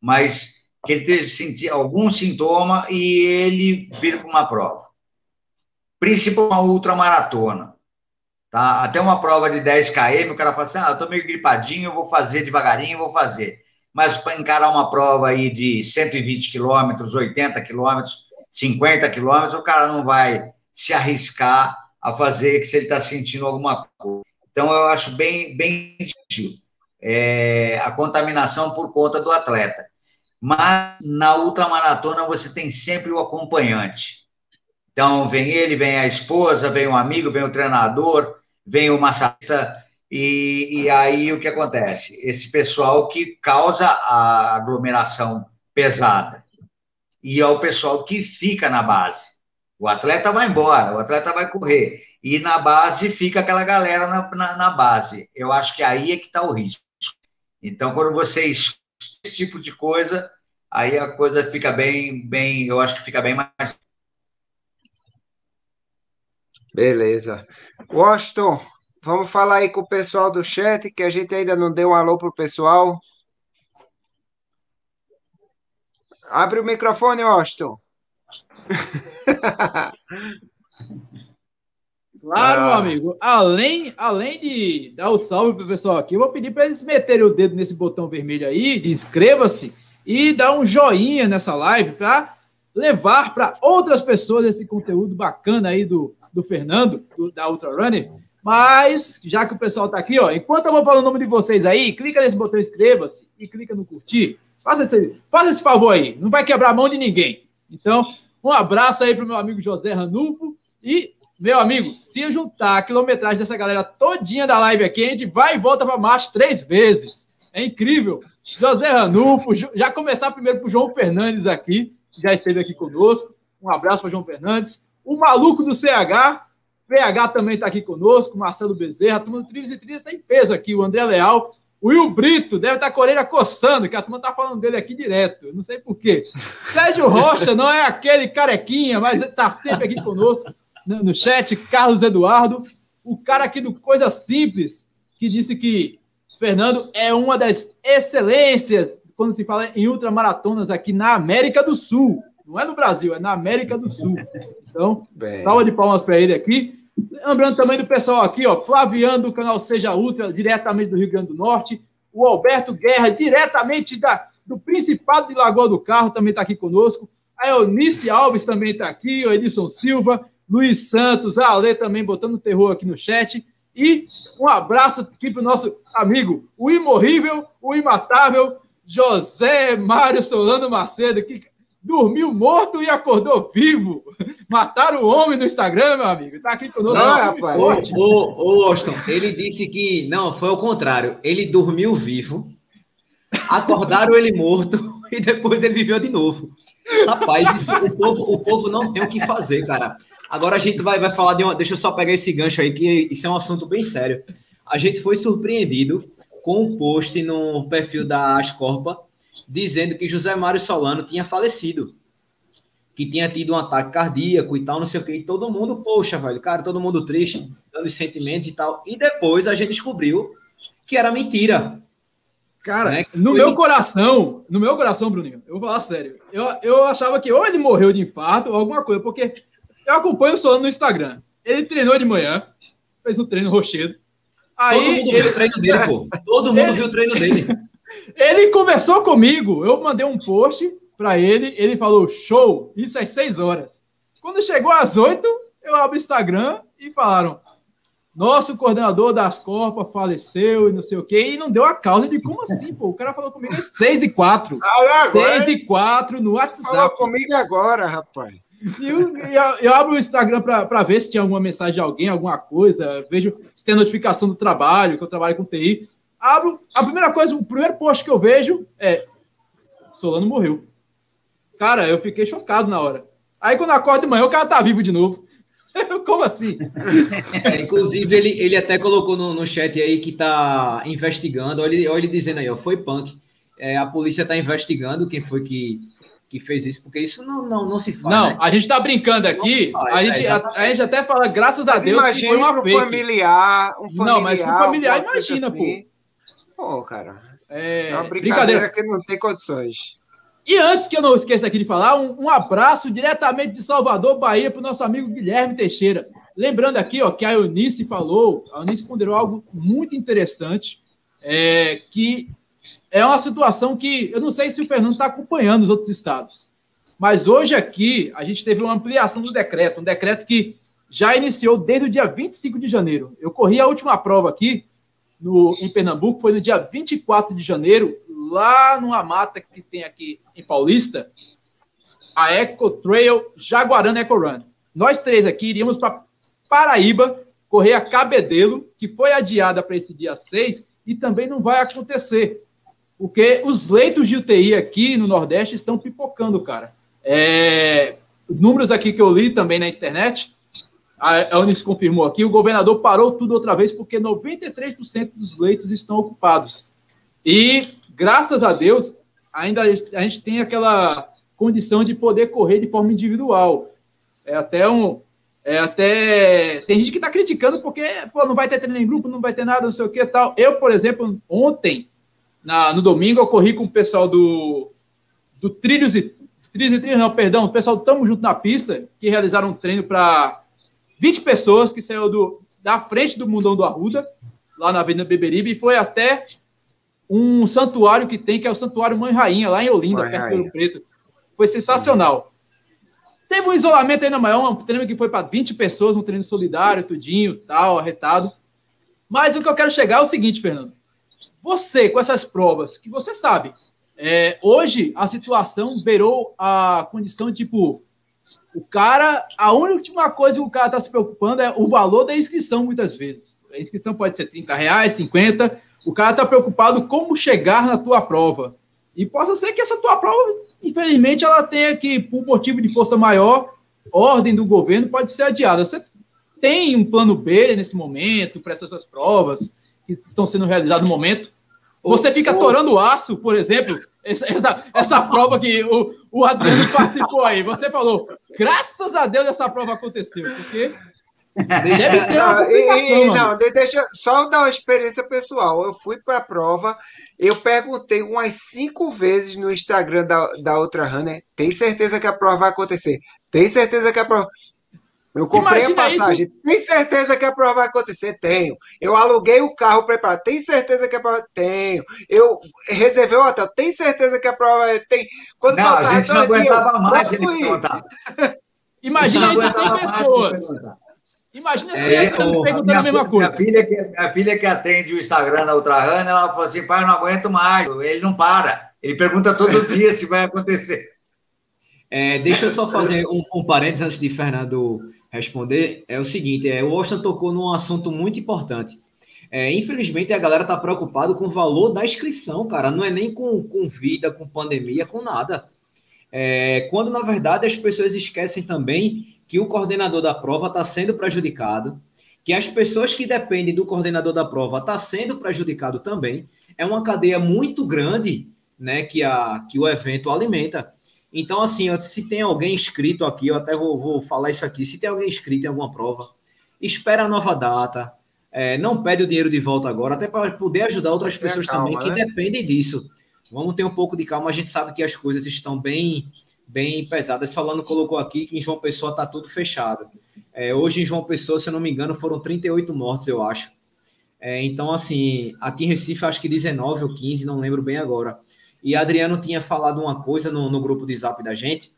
mas que ele esteja algum sintoma e ele vir para uma prova. Principalmente uma ultramaratona. Tá? Até uma prova de 10 km, o cara fala assim: ah, eu meio gripadinho, eu vou fazer devagarinho, vou fazer. Mas para encarar uma prova aí de 120 quilômetros, 80 quilômetros, 50 quilômetros, o cara não vai se arriscar a fazer se ele está sentindo alguma coisa. Então, eu acho bem, bem difícil é, a contaminação por conta do atleta. Mas na ultramaratona você tem sempre o acompanhante. Então, vem ele, vem a esposa, vem o amigo, vem o treinador, vem o massagista, e, e aí o que acontece? Esse pessoal que causa a aglomeração pesada, e é o pessoal que fica na base. O atleta vai embora, o atleta vai correr, e na base fica aquela galera na, na, na base. Eu acho que aí é que está o risco. Então, quando você esse tipo de coisa, aí a coisa fica bem, bem, eu acho que fica bem mais Beleza. Washington, vamos falar aí com o pessoal do chat, que a gente ainda não deu um alô pro pessoal. Abre o microfone, Washington. Claro, ah. meu amigo. Além, além de dar o salve pro pessoal aqui, eu vou pedir para eles meterem o dedo nesse botão vermelho aí, inscreva-se e dar um joinha nessa live para levar para outras pessoas esse conteúdo bacana aí do do Fernando, do, da Ultra Runner. Mas, já que o pessoal está aqui, ó, enquanto eu vou falar o nome de vocês aí, clica nesse botão inscreva-se e clica no curtir. Faça esse, faça esse favor aí, não vai quebrar a mão de ninguém. Então, um abraço aí para meu amigo José Ranulfo e, meu amigo, se juntar a quilometragem dessa galera todinha da live aqui, a gente vai e volta para marcha três vezes. É incrível. José Ranulfo, já começar primeiro para João Fernandes aqui, que já esteve aqui conosco. Um abraço para João Fernandes. O maluco do CH, PH também está aqui conosco, Marcelo Bezerra, a turma do Trilhos e Trilhos tem peso aqui, o André Leal, o Will Brito deve estar tá com a orelha coçando, que a turma está falando dele aqui direto, não sei porquê. Sérgio Rocha não é aquele carequinha, mas está sempre aqui conosco no chat, Carlos Eduardo, o cara aqui do Coisa Simples, que disse que Fernando é uma das excelências quando se fala em ultramaratonas aqui na América do Sul. Não é no Brasil, é na América do Sul. Então, salva de palmas para ele aqui. Lembrando também do pessoal aqui, ó, Flaviano do canal Seja Ultra, diretamente do Rio Grande do Norte. O Alberto Guerra, diretamente da, do Principado de Lagoa do Carro, também está aqui conosco. A Eunice Alves também está aqui, o Edson Silva, Luiz Santos, a Ale também botando terror aqui no chat. E um abraço aqui para o nosso amigo, o imorrível, o imatável José Mário Solano Macedo, que dormiu morto e acordou vivo. Mataram o homem no Instagram, meu amigo. Tá aqui conosco. Não, rapaz. O, o, o Austin, ele disse que não, foi o contrário. Ele dormiu vivo, acordaram ele morto e depois ele viveu de novo. Rapaz, isso, o, povo, o povo não tem o que fazer, cara. Agora a gente vai, vai falar de uma. Deixa eu só pegar esse gancho aí, que isso é um assunto bem sério. A gente foi surpreendido com um post no perfil da Ascorpa dizendo que José Mário Solano tinha falecido, que tinha tido um ataque cardíaco e tal, não sei o que, e todo mundo, poxa, velho, cara, todo mundo triste, dando sentimentos e tal. E depois a gente descobriu que era mentira. Cara, né? no meu coração, no meu coração, Bruninho, eu vou falar sério, eu, eu achava que ou ele morreu de infarto ou alguma coisa, porque eu acompanho o Solano no Instagram. Ele treinou de manhã, fez um treino rochedo. Aí, Todo mundo ele... viu o treino dele, pô. Todo mundo ele... viu o treino dele. Ele conversou comigo, eu mandei um post para ele, ele falou: show, isso às 6 horas. Quando chegou às 8, eu abro o Instagram e falaram: nosso coordenador das Copas faleceu e não sei o quê, e não deu a causa de como assim, pô. O cara falou comigo às 6 e 4. 6 e 4 no WhatsApp. Falou comigo agora, rapaz. E eu, eu, eu, abro o Instagram para ver se tinha alguma mensagem de alguém, alguma coisa. Vejo se tem notificação do trabalho, que eu trabalho com TI. Abro, a primeira coisa, o primeiro post que eu vejo é Solano morreu. Cara, eu fiquei chocado na hora. Aí quando acordo de manhã, o cara tá vivo de novo. Como assim? É, inclusive, ele, ele até colocou no, no chat aí que tá investigando. Olha ele, olha ele dizendo aí, ó, foi punk. É, a polícia tá investigando quem foi que, que fez isso, porque isso não, não, não se faz. Não, né? a gente tá brincando aqui. Faz, a, gente, é, a, a, gente até fala, graças mas a Deus, que foi uma fake. familiar, um familiar. Não, mas com familiar, imagina, assim. pô. Pô, cara. É, é uma brincadeira, brincadeira que não tem condições. E antes que eu não esqueça aqui de falar, um, um abraço diretamente de Salvador, Bahia, para o nosso amigo Guilherme Teixeira. Lembrando aqui ó, que a Eunice falou, a Eunice ponderou algo muito interessante, é, que é uma situação que eu não sei se o Fernando está acompanhando os outros estados. Mas hoje aqui a gente teve uma ampliação do decreto, um decreto que já iniciou desde o dia 25 de janeiro. Eu corri a última prova aqui no, em Pernambuco, foi no dia 24 de janeiro, lá numa mata que tem aqui em Paulista, a Eco Trail Jaguarana Eco Run. Nós três aqui iríamos para Paraíba correr a Cabedelo, que foi adiada para esse dia 6 e também não vai acontecer, porque os leitos de UTI aqui no Nordeste estão pipocando, cara. É, números aqui que eu li também na internet, a Unis confirmou aqui, o governador parou tudo outra vez porque 93% dos leitos estão ocupados. E graças a Deus, ainda a gente tem aquela condição de poder correr de forma individual. É até um. É até. Tem gente que está criticando porque pô, não vai ter treino em grupo, não vai ter nada, não sei o que tal. Eu, por exemplo, ontem, na, no domingo, eu corri com o pessoal do, do Trilhos e. Trilhos e Trilhos, não, perdão, o pessoal Tamo Junto na Pista, que realizaram um treino para 20 pessoas, que saiu do, da frente do Mundão do Arruda, lá na Avenida Beberibe, e foi até um santuário que tem, que é o Santuário Mãe Rainha, lá em Olinda, Mãe perto do Preto. Foi sensacional. Teve um isolamento ainda maior, um treino que foi para 20 pessoas, um treino solidário, tudinho, tal, arretado. Mas o que eu quero chegar é o seguinte, Fernando. Você, com essas provas, que você sabe, é, hoje a situação beirou a condição tipo. O cara, a última coisa que o cara está se preocupando é o valor da inscrição, muitas vezes. A inscrição pode ser 30 reais, 50, o cara está preocupado como chegar na tua prova. E possa ser que essa tua prova, infelizmente, ela tenha que, por motivo de força maior, ordem do governo pode ser adiada. Você tem um plano B nesse momento para essas suas provas que estão sendo realizadas no momento? Você fica atorando o aço, por exemplo, essa, essa, essa prova que o, o Adriano participou aí. Você falou, graças a Deus essa prova aconteceu, porque Deve ser uma não, e, não, deixa só dar uma experiência pessoal. Eu fui para a prova, eu perguntei umas cinco vezes no Instagram da, da outra runner: tem certeza que a prova vai acontecer? Tem certeza que a prova. Eu comprei Imagina a passagem. Isso. Tem certeza que a prova vai acontecer? Tenho. Eu aluguei o carro preparado. Tem certeza que a prova. Tenho. Eu reservei o hotel. Tem certeza que a prova. Tem. Quando não, faltava a gente não aguentava mais. Imagina isso 100 pessoas. Imagina se é, perguntando minha, a mesma coisa. Minha filha, que, a filha que atende o Instagram da Outra Rana, ela falou assim: pai, eu não aguento mais. Ele não para. Ele pergunta todo dia se vai acontecer. É, deixa eu só fazer um, um parênteses antes de Fernando responder. É o seguinte: é, o Austin tocou num assunto muito importante. É, infelizmente, a galera está preocupada com o valor da inscrição, cara. Não é nem com, com vida, com pandemia, com nada. É, quando, na verdade, as pessoas esquecem também que o coordenador da prova está sendo prejudicado, que as pessoas que dependem do coordenador da prova está sendo prejudicado também. É uma cadeia muito grande, né, que a que o evento alimenta. Então, assim, se tem alguém inscrito aqui, eu até vou, vou falar isso aqui, se tem alguém inscrito em alguma prova, espera a nova data, é, não pede o dinheiro de volta agora, até para poder ajudar outras pessoas calma, também que né? dependem disso. Vamos ter um pouco de calma, a gente sabe que as coisas estão bem bem pesada. Solano colocou aqui que em João Pessoa está tudo fechado. É, hoje em João Pessoa, se eu não me engano, foram 38 mortes, eu acho. É, então, assim, aqui em Recife, acho que 19 ou 15, não lembro bem agora. E Adriano tinha falado uma coisa no, no grupo de zap da gente,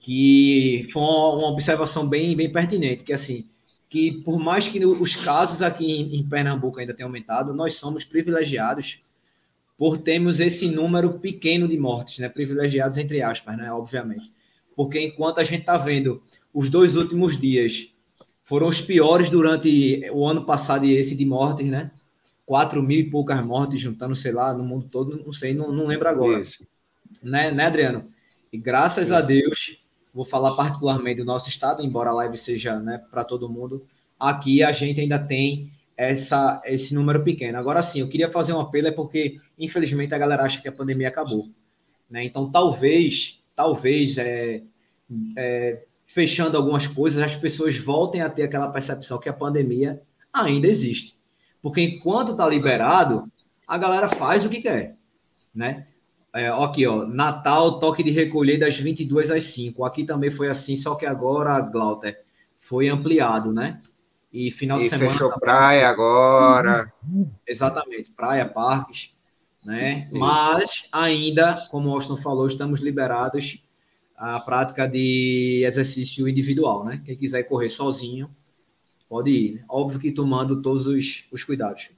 que foi uma, observação bem, bem pertinente, que assim, que por mais que os casos aqui em, em Pernambuco ainda tenham aumentado, nós somos privilegiados por termos esse número pequeno de mortes, né? Privilegiados entre aspas, né? Obviamente. Porque enquanto a gente está vendo os dois últimos dias foram os piores durante o ano passado e esse de mortes, né? Quatro mil e poucas mortes, juntando, sei lá, no mundo todo, não sei, não, não lembro agora. Isso. Né, né, Adriano? E graças Isso. a Deus, vou falar particularmente do nosso estado, embora a live seja né, para todo mundo, aqui a gente ainda tem essa, esse número pequeno. Agora sim, eu queria fazer um apelo, é porque, infelizmente, a galera acha que a pandemia acabou. Né? Então, talvez, talvez, é, é, fechando algumas coisas, as pessoas voltem a ter aquela percepção que a pandemia ainda existe. Porque enquanto está liberado, a galera faz o que quer, né? É, aqui, ó, Natal, toque de recolher das 22 às 5. Aqui também foi assim, só que agora, Glauter, foi ampliado, né? E final e de semana. Fechou praia agora. Exatamente, praia, parques, né? Isso. Mas ainda, como o Austin falou, estamos liberados a prática de exercício individual, né? Quem quiser correr sozinho, pode ir. Né? Óbvio que tomando todos os, os cuidados.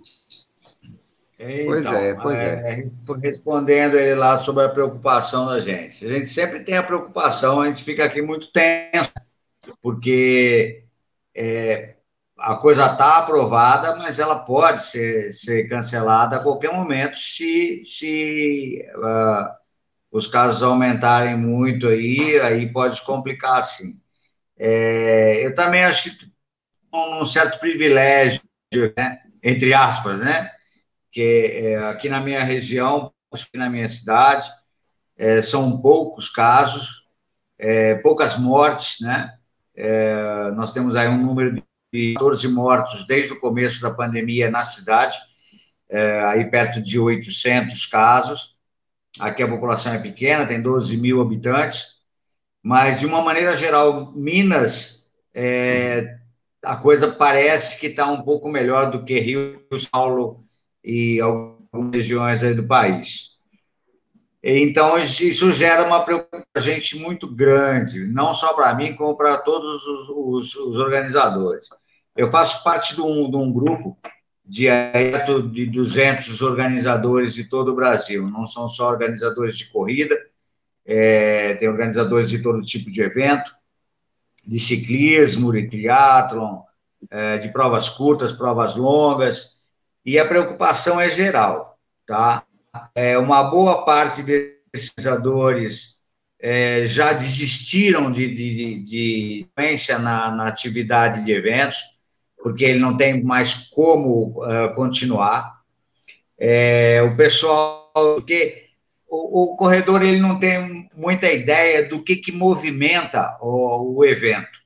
Então, pois é, pois é, é. Respondendo ele lá sobre a preocupação da gente. A gente sempre tem a preocupação, a gente fica aqui muito tenso, porque é, a coisa está aprovada, mas ela pode ser, ser cancelada a qualquer momento se, se uh, os casos aumentarem muito aí, aí pode complicar sim. É, eu também acho que um certo privilégio, né, entre aspas, né, que é, aqui na minha região, aqui na minha cidade, é, são poucos casos, é, poucas mortes, né, é, nós temos aí um número de 14 mortos desde o começo da pandemia na cidade, é, aí perto de 800 casos, Aqui a população é pequena, tem 12 mil habitantes, mas de uma maneira geral, Minas, é, a coisa parece que está um pouco melhor do que Rio, São Paulo e algumas regiões aí do país. Então, isso gera uma preocupação gente muito grande, não só para mim, como para todos os, os, os, organizadores. Eu faço parte de um, de um grupo de 200 organizadores de todo o Brasil. Não são só organizadores de corrida, é, tem organizadores de todo tipo de evento, de ciclismo, de triatlon, é, de provas curtas, provas longas, e a preocupação é geral, tá? É, uma boa parte desses organizadores é, já desistiram de, de, de, de na, na atividade de eventos, porque ele não tem mais como continuar. O pessoal, porque o, o, corredor ele não tem muita ideia do que, que movimenta o, o evento.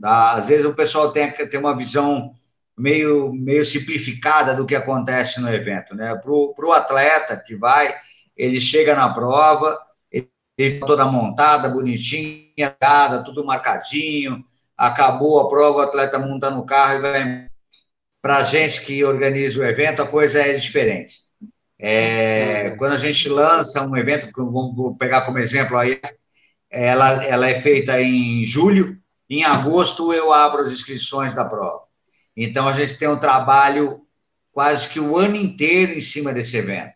Tá? Às vezes o pessoal tem, tem uma visão meio, meio simplificada do que acontece no evento. Né? Para o atleta que vai, ele chega na prova, ele toda montada, bonitinha, tudo marcadinho, acabou a prova, o atleta monta no carro e vai. Para a gente que organiza o evento, a coisa é diferente. É, quando a gente lança um evento, vou pegar como exemplo aí, ela, ela é feita em julho, em agosto eu abro as inscrições da prova. Então a gente tem um trabalho quase que o ano inteiro em cima desse evento.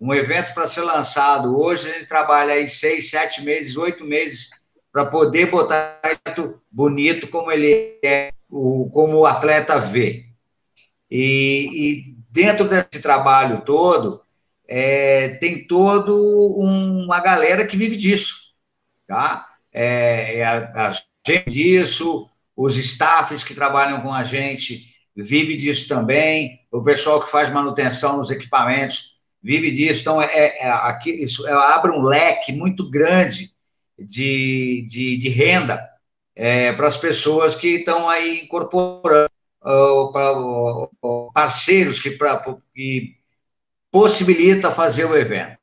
Um evento para ser lançado hoje, a gente trabalha aí seis, sete meses, oito meses para poder botar bonito como ele é, como o atleta vê. E dentro desse trabalho todo, é, tem todo um, uma galera que vive disso, tá? É, é a, a gente disso, os staffs que trabalham com a gente vive disso também, o pessoal que faz manutenção nos equipamentos vive disso. Então, é, é aqui, isso é, abre um leque muito grande de, de, de renda é, para as pessoas que estão aí incorporando parceiros que, pra, que possibilita fazer o evento.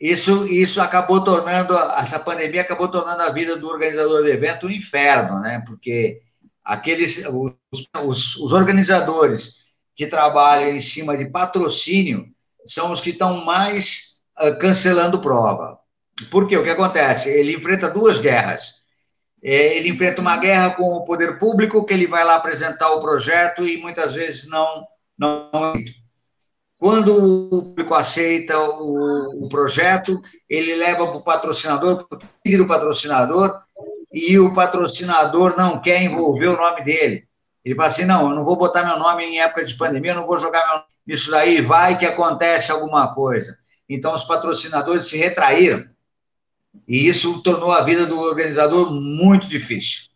Isso, isso acabou tornando, essa pandemia acabou tornando a vida do organizador do evento um inferno, né? Porque aqueles, os, os, os organizadores que trabalham em cima de patrocínio são os que estão mais uh, cancelando prova. Por quê? O que acontece? Ele enfrenta duas guerras. É, ele enfrenta uma guerra com o poder público, que ele vai lá apresentar o projeto e muitas vezes não. não quando o público aceita o, o projeto, ele leva para o patrocinador, o patrocinador, e o patrocinador não quer envolver o nome dele. Ele fala assim: não, eu não vou botar meu nome em época de pandemia, eu não vou jogar meu nome nisso daí, vai que acontece alguma coisa. Então, os patrocinadores se retraíram. E isso tornou a vida do organizador muito difícil.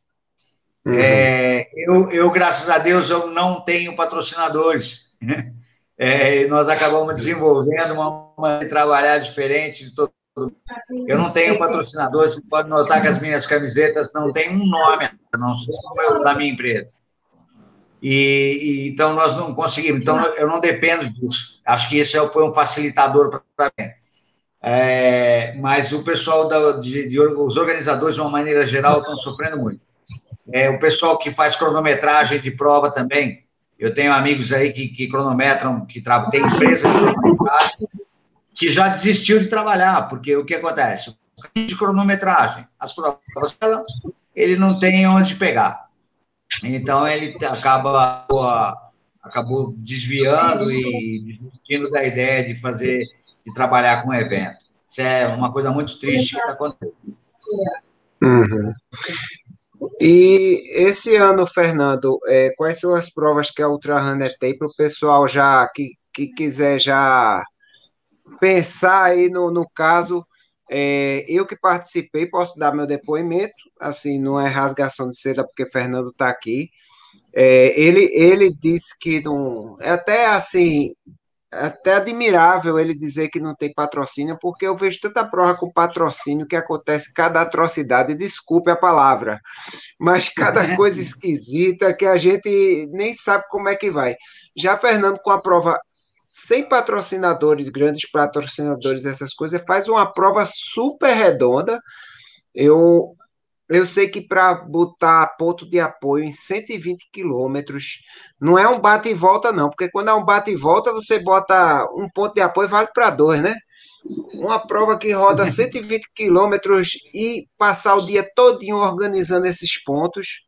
Uhum. É, eu, eu, graças a Deus, eu não tenho patrocinadores. É, nós acabamos desenvolvendo uma maneira de trabalhar diferente. Todo... Eu não tenho patrocinador, você pode notar que as minhas camisetas não têm um nome, não são da minha empresa. E, e, então nós não conseguimos. Então eu não dependo disso. Acho que isso foi um facilitador para mim. É, mas o pessoal da, de, de, os organizadores de uma maneira geral estão sofrendo muito. É, o pessoal que faz cronometragem de prova também eu tenho amigos aí que, que cronometram, que tem empresas de que já desistiu de trabalhar, porque o que acontece? De cronometragem, as provas, ele não tem onde pegar. Então, ele acaba acabou desviando e desistindo da ideia de fazer, de trabalhar com evento. Isso é uma coisa muito triste que está acontecendo. Uhum. E esse ano, Fernando, é, quais são as provas que a Ultra Runner tem para o pessoal já que, que quiser já pensar aí no, no caso? É, eu que participei, posso dar meu depoimento, assim, não é rasgação de seda, porque Fernando está aqui. É, ele, ele disse que não. É até assim, até admirável ele dizer que não tem patrocínio, porque eu vejo tanta prova com patrocínio que acontece cada atrocidade, desculpe a palavra, mas cada coisa esquisita que a gente nem sabe como é que vai. Já Fernando, com a prova sem patrocinadores, grandes patrocinadores, essas coisas, faz uma prova super redonda. Eu eu sei que para botar ponto de apoio em 120 quilômetros, não é um bate e volta, não, porque quando é um bate e volta, você bota um ponto de apoio vale para dois, né? Uma prova que roda 120 quilômetros e passar o dia todinho organizando esses pontos,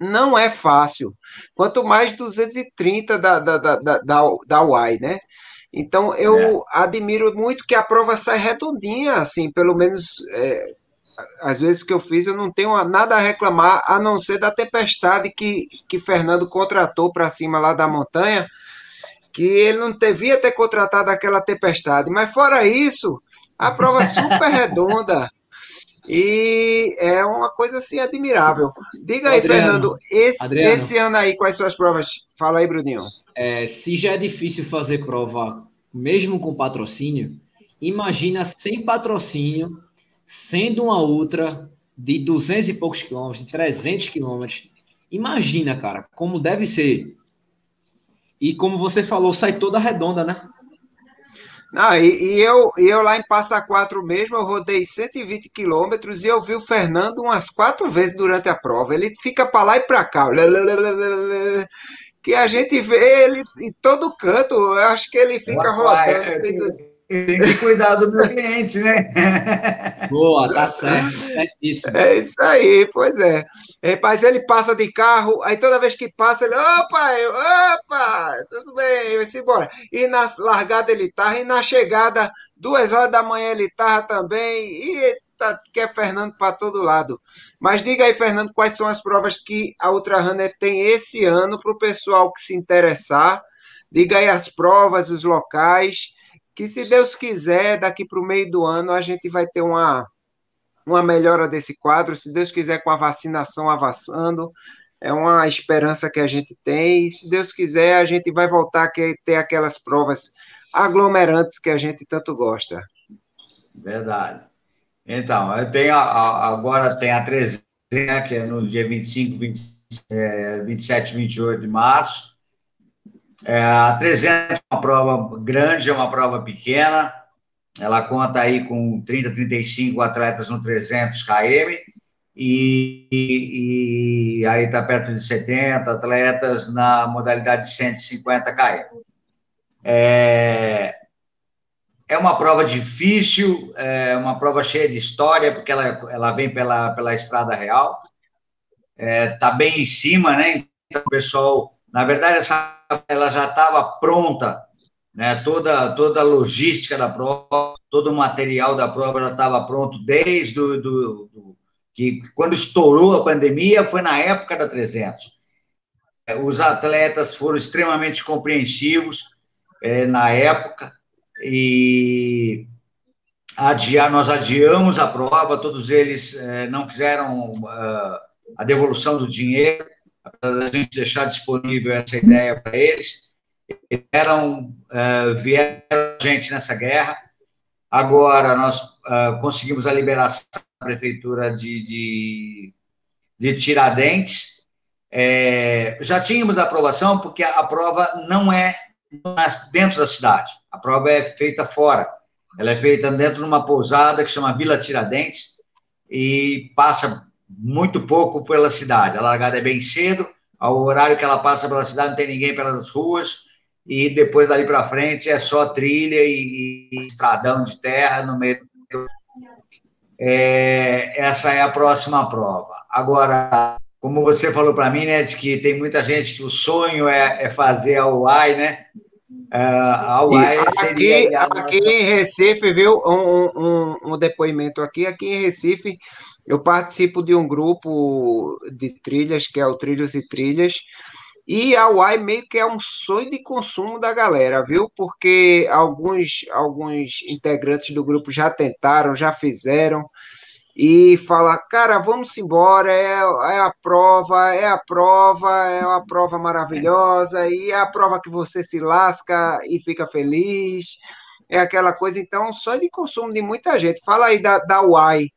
não é fácil. Quanto mais 230 da, da, da, da, da, UAI, né? Então, eu é. admiro muito que a prova sai redondinha, assim, pelo menos é, às vezes que eu fiz, eu não tenho nada a reclamar, a não ser da tempestade que, que Fernando contratou para cima lá da montanha, que ele não devia ter contratado aquela tempestade. Mas fora isso, a prova é super redonda. E é uma coisa assim admirável. Diga aí, Adriano, Fernando, esse, esse ano aí, quais são as provas? Fala aí, Bruninho. É, se já é difícil fazer prova, mesmo com patrocínio, imagina sem patrocínio sendo uma ultra de 200 e poucos quilômetros, de 300 quilômetros. Imagina, cara, como deve ser. E como você falou, sai toda redonda, né? Não, e, e, eu, eu lá em Passa Quatro mesmo, eu rodei 120 quilômetros e eu vi o Fernando umas quatro vezes durante a prova. Ele fica para lá e para cá. Que a gente vê ele em todo canto. Eu acho que ele fica rodando. Tem que cuidar do meu cliente, né? Boa, tá certo, certíssimo. É isso aí, pois é. Rapaz, ele passa de carro, aí toda vez que passa, ele, opa, eu, opa, tudo bem, vai-se embora. E na largada ele tá, e na chegada, duas horas da manhã ele tava também, e tá, quer Fernando para todo lado. Mas diga aí, Fernando, quais são as provas que a Ultra Runner tem esse ano para o pessoal que se interessar. Diga aí as provas, os locais que se Deus quiser, daqui para o meio do ano a gente vai ter uma, uma melhora desse quadro, se Deus quiser, com a vacinação avançando, é uma esperança que a gente tem, e se Deus quiser, a gente vai voltar a ter aquelas provas aglomerantes que a gente tanto gosta. Verdade. Então, eu tenho a, agora tem a 13, que é no dia 25, 20, é, 27 28 de março, é, a 300 é uma prova grande, é uma prova pequena. Ela conta aí com 30, 35 atletas no 300 km e, e, e aí está perto de 70 atletas na modalidade de 150 km. É, é uma prova difícil, é uma prova cheia de história, porque ela, ela vem pela, pela estrada real, está é, tá bem em cima, né? Então, o pessoal, na verdade, essa, ela já estava pronta, né? Toda, toda a logística da prova, todo o material da prova já estava pronto desde do, do, do, que quando estourou a pandemia foi na época da 300. É, os atletas foram extremamente compreensivos é, na época e adiar, nós adiamos a prova, todos eles é, não quiseram uh, a devolução do dinheiro, da gente deixar disponível essa ideia para eles. Vieram, uh, vieram a gente nessa guerra. Agora nós uh, conseguimos a liberação da prefeitura de, de, de Tiradentes. É, já tínhamos a aprovação, porque a prova não é dentro da cidade. A prova é feita fora. Ela é feita dentro de uma pousada que chama Vila Tiradentes e passa muito pouco pela cidade. A largada é bem cedo, ao horário que ela passa pela cidade não tem ninguém pelas ruas e depois dali para frente é só trilha e, e, estradão de terra no meio. É, essa é a próxima prova. Agora, como você falou para mim, né, de que tem muita gente que o sonho é, é fazer a UAI, né? Uh, a UAI aqui, aqui em Recife, viu, um, um, um, depoimento aqui, aqui em Recife, eu participo de um grupo de trilhas, que é o Trilhos e Trilhas, e a UAI meio que é um sonho de consumo da galera, viu? Porque alguns, alguns integrantes do grupo já tentaram, já fizeram, e falar, cara, vamos embora, é, é, a prova, é a prova, é uma prova maravilhosa, e é a prova que você se lasca e fica feliz, é aquela coisa, então, só de consumo de muita gente. Fala aí da, da UAI,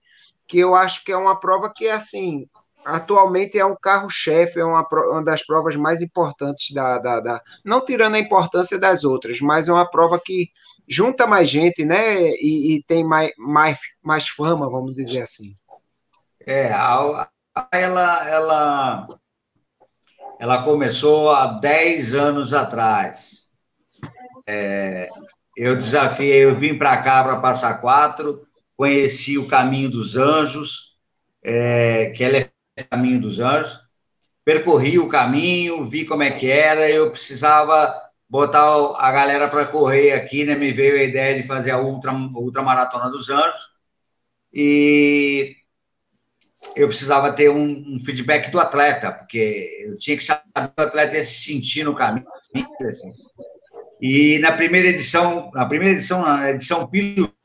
que eu acho que é uma prova que, assim, atualmente é um carro-chefe, é uma, uma, das provas mais importantes da, da, da, Não tirando a importância das outras, mas é uma prova que junta mais gente, né? E, e tem mais, mais, mais fama, vamos dizer assim. É, a, a, ela, ela, ela começou há 10 anos atrás. É, eu desafiei, eu vim para cá para passar quatro, conheci o caminho dos anjos, é, que ela é Caminho dos Anjos, percorri o caminho, vi como é que era, eu precisava botar a galera para correr aqui, né? Me veio a ideia de fazer a Ultra, Ultra Maratona dos Anjos e eu precisava ter um, um, feedback do atleta, porque eu tinha que saber o atleta ia se sentir no caminho. Assim. E na primeira edição, na primeira edição, na edição piloto,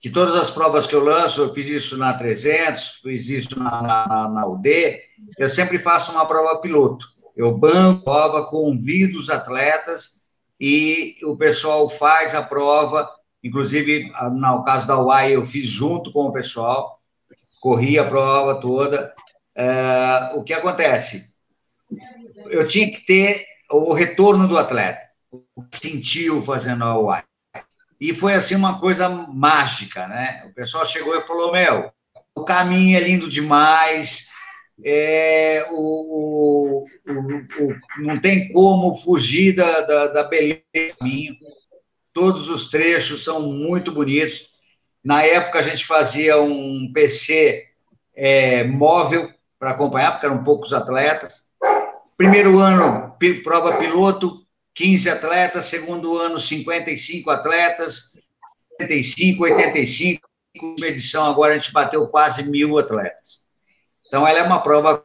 que todas as provas que eu lanço, eu fiz isso na 300, fiz isso na, na, na UD, eu sempre faço uma prova piloto. Eu banco a prova, convido os atletas e o pessoal faz a prova. Inclusive, no caso da UAI, eu fiz junto com o pessoal, corri a prova toda. É, o que acontece? Eu tinha que ter o retorno do atleta, sentiu fazendo a UAI. E foi assim uma coisa mágica, né? O pessoal chegou e falou: Meu, o caminho é lindo demais, é, o, o, o, não tem como fugir da, da, da beleza do caminho. Todos os trechos são muito bonitos. Na época, a gente fazia um PC é, móvel para acompanhar, porque eram poucos atletas. Primeiro ano, prova piloto, 15 atletas, segundo ano, 55 atletas, 75, 85, edição agora a gente bateu quase mil atletas. Então, ela é uma prova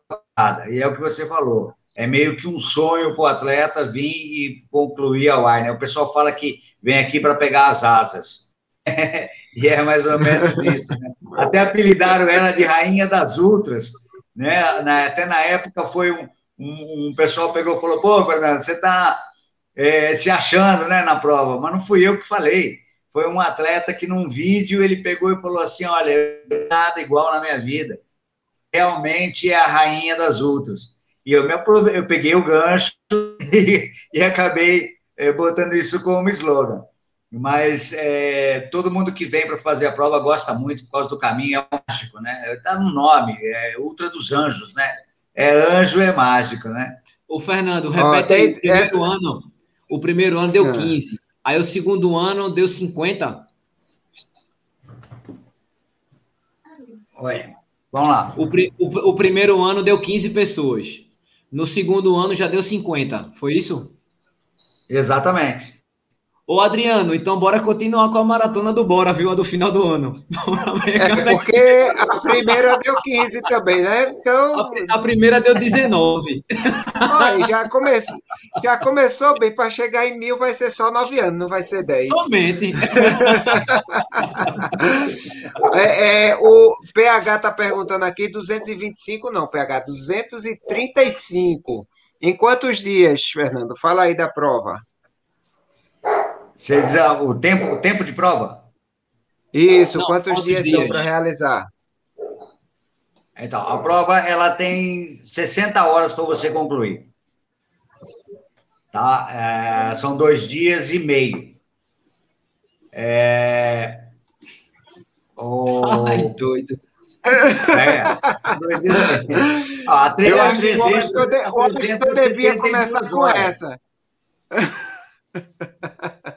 e é o que você falou. É meio que um sonho para o atleta vir e concluir a UAI, né? O pessoal fala que vem aqui para pegar as asas. e é mais ou menos isso. Né? Até apelidaram ela de Rainha das Ultras. Né? Até na época foi um, um, um pessoal pegou e falou: pô, Fernando, você está é, se achando né, na prova, mas não fui eu que falei. Foi um atleta que, num vídeo, ele pegou e falou assim: Olha, nada igual na minha vida. Realmente é a rainha das ultras. E eu, me aprove... eu peguei o gancho e, e acabei é, botando isso como slogan. Mas é, todo mundo que vem para fazer a prova gosta muito por causa do caminho, é mágico, né? Está no nome, é Ultra dos Anjos, né? É anjo, é mágico, né? Ô, Fernando, repete aí, o primeiro essa... ano. O primeiro ano deu 15. Ah. Aí o segundo ano deu 50. Oi. Vamos lá. O, o, o primeiro ano deu 15 pessoas. No segundo ano já deu 50. Foi isso? Exatamente. Ô, Adriano, então bora continuar com a maratona do Bora, viu? A do final do ano. É porque a primeira deu 15 também, né? Então. A, a primeira deu 19. Aí, já, comece, já começou bem, para chegar em mil vai ser só 9 anos, não vai ser 10. Somente. é, é, o PH está perguntando aqui: 225, não, PH, 235. Em quantos dias, Fernando? Fala aí da prova. Você diz ah, o tempo, o tempo de prova? Isso, Não, quantos, quantos, dias, dias? são para realizar? Então, a prova ela tem 60 horas para você concluir. Tá? É, são dois dias e meio. É... Oh... Ai, doido. É, ah, eu acho que o Washington devia começar com essa.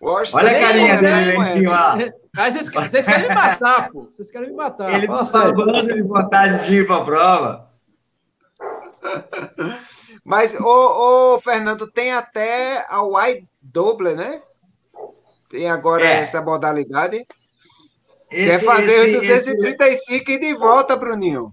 Olha a carinha dele lá em cima. Mas vocês, vocês, querem me matar, pô. Vocês querem me matar. Ele tá falando de vontade de ir para a prova. Mas, ô, ô, Fernando, tem até a wide double, né? Tem agora é. essa modalidade. Esse, Quer fazer esse, 235 esse... e de volta, Bruninho.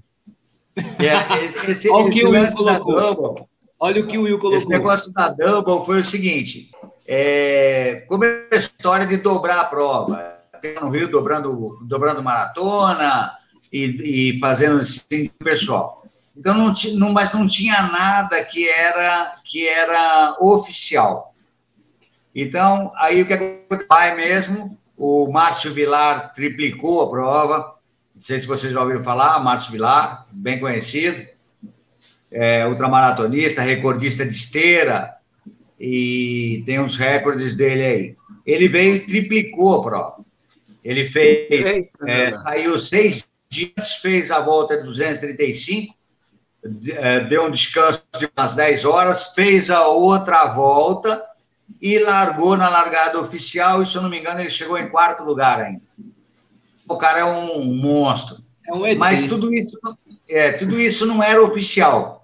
É, esse, esse, Olha, o que o Will colocou. Olha o que o Will colocou. Esse negócio da double foi o seguinte: é, como é a história de dobrar a prova. No Rio, dobrando, dobrando maratona e, e fazendo assim, pessoal. Então, não, não, mas não tinha nada que era, que era oficial. Então, aí o que aconteceu? Vai mesmo, o Márcio Vilar triplicou a prova. Não sei se vocês já ouviram falar, Márcio Vilar, bem conhecido. É, ultramaratonista, recordista de esteira, e tem uns recordes dele aí. Ele veio e triplicou a prova. Ele fez, é, saiu seis dias, fez a volta de 235, é, deu um descanso de umas 10 horas, fez a outra volta e largou na largada oficial. E se eu não me engano, ele chegou em quarto lugar ainda. O cara é um monstro. É um Mas tudo isso, é, tudo isso não era oficial.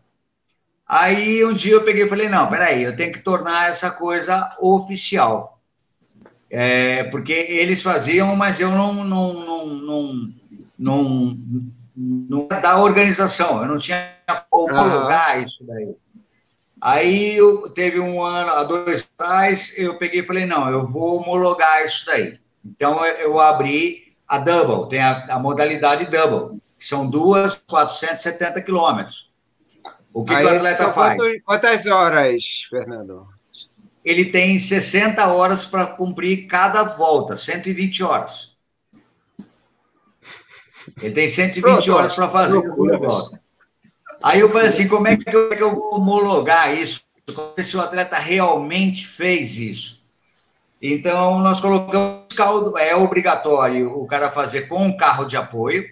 Aí um dia eu peguei e falei, não, peraí, eu tenho que tornar essa coisa oficial. É, porque eles faziam, mas eu não, não, não, não, não, não da organização, eu não tinha como homologar uhum. isso daí. Aí eu, teve um ano, há dois atrás, eu peguei e falei, não, eu vou homologar isso daí. Então eu abri a double, tem a, a modalidade double, que são duas 470 quilômetros. O que, que o atleta faz? Quanto, quantas horas, Fernando? Ele tem 60 horas para cumprir cada volta, 120 horas. Ele tem 120 Pronto, horas para fazer cada volta. Aí eu falei assim, como é que eu, eu vou homologar isso? Se o atleta realmente fez isso. Então, nós colocamos caldo, é obrigatório o cara fazer com um carro de apoio,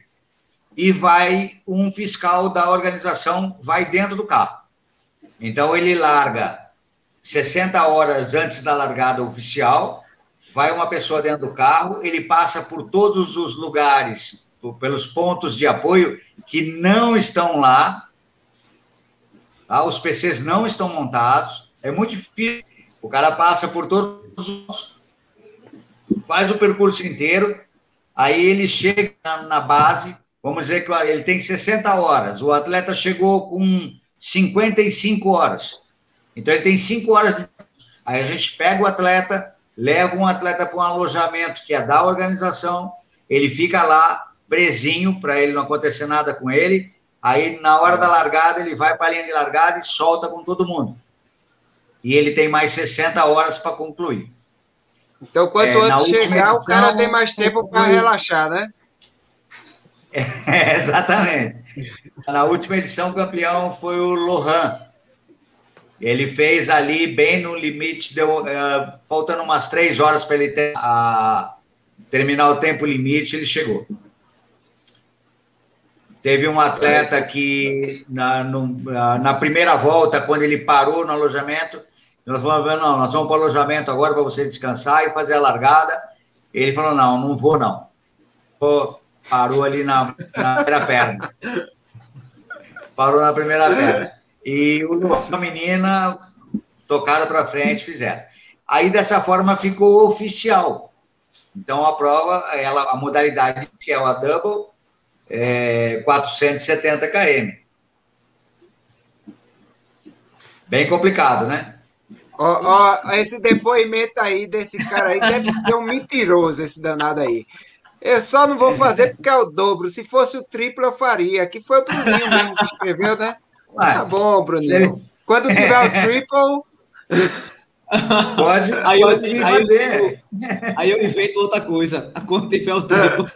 e vai um fiscal da organização vai dentro do carro. Então ele larga 60 horas antes da largada oficial, vai uma pessoa dentro do carro, ele passa por todos os lugares, pelos pontos de apoio que não estão lá, tá? os PCs não estão montados, é muito difícil. O cara passa por todos os. faz o percurso inteiro, aí ele chega na base, Vamos dizer que ele tem 60 horas, o atleta chegou com 55 horas. Então ele tem 5 horas. De... Aí a gente pega o atleta, leva um atleta para um alojamento que é da organização, ele fica lá presinho para ele não acontecer nada com ele. Aí na hora da largada ele vai para a linha de largada e solta com todo mundo. E ele tem mais 60 horas para concluir. Então, quanto é, antes chegar, edição, o cara tem mais tempo para relaxar, né? É, exatamente. Na última edição, o campeão foi o Lohan. Ele fez ali bem no limite, deu, uh, faltando umas três horas para ele ter, uh, terminar o tempo limite, ele chegou. Teve um atleta que, na, no, na primeira volta, quando ele parou no alojamento, nós falamos, não, nós vamos para o alojamento agora para você descansar e fazer a largada. Ele falou, não, não vou não. Parou ali na, na primeira perna. Parou na primeira perna. E o menina tocaram para frente, fizeram. Aí, dessa forma, ficou oficial. Então, a prova, ela, a modalidade que é uma double, é 470 km. Bem complicado, né? Ó, ó, esse depoimento aí desse cara aí deve ser um mentiroso, esse danado aí. Eu só não vou fazer porque é o dobro. Se fosse o triplo, eu faria. Que foi o Bruninho mesmo que escreveu, né? Tá bom, Bruninho. Quando tiver o triple. Pode, aí, eu, aí, eu, aí eu invento outra coisa. Quando tiver o triplo.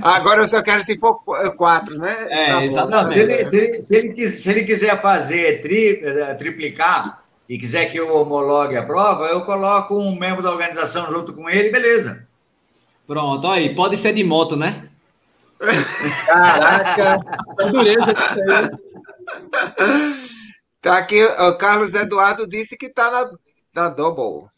Agora eu só quero se for quatro, né? É, tá exatamente. Não, se, ele, se, ele, se, ele, se, ele, quiser fazer tri, eh, triplicar, e quiser que eu homologue a prova, eu coloco um membro da organização junto com ele, beleza. Pronto, aí, pode ser de moto, né? Caraca, a dureza Tá aqui, o Carlos Eduardo disse que tá na, na double.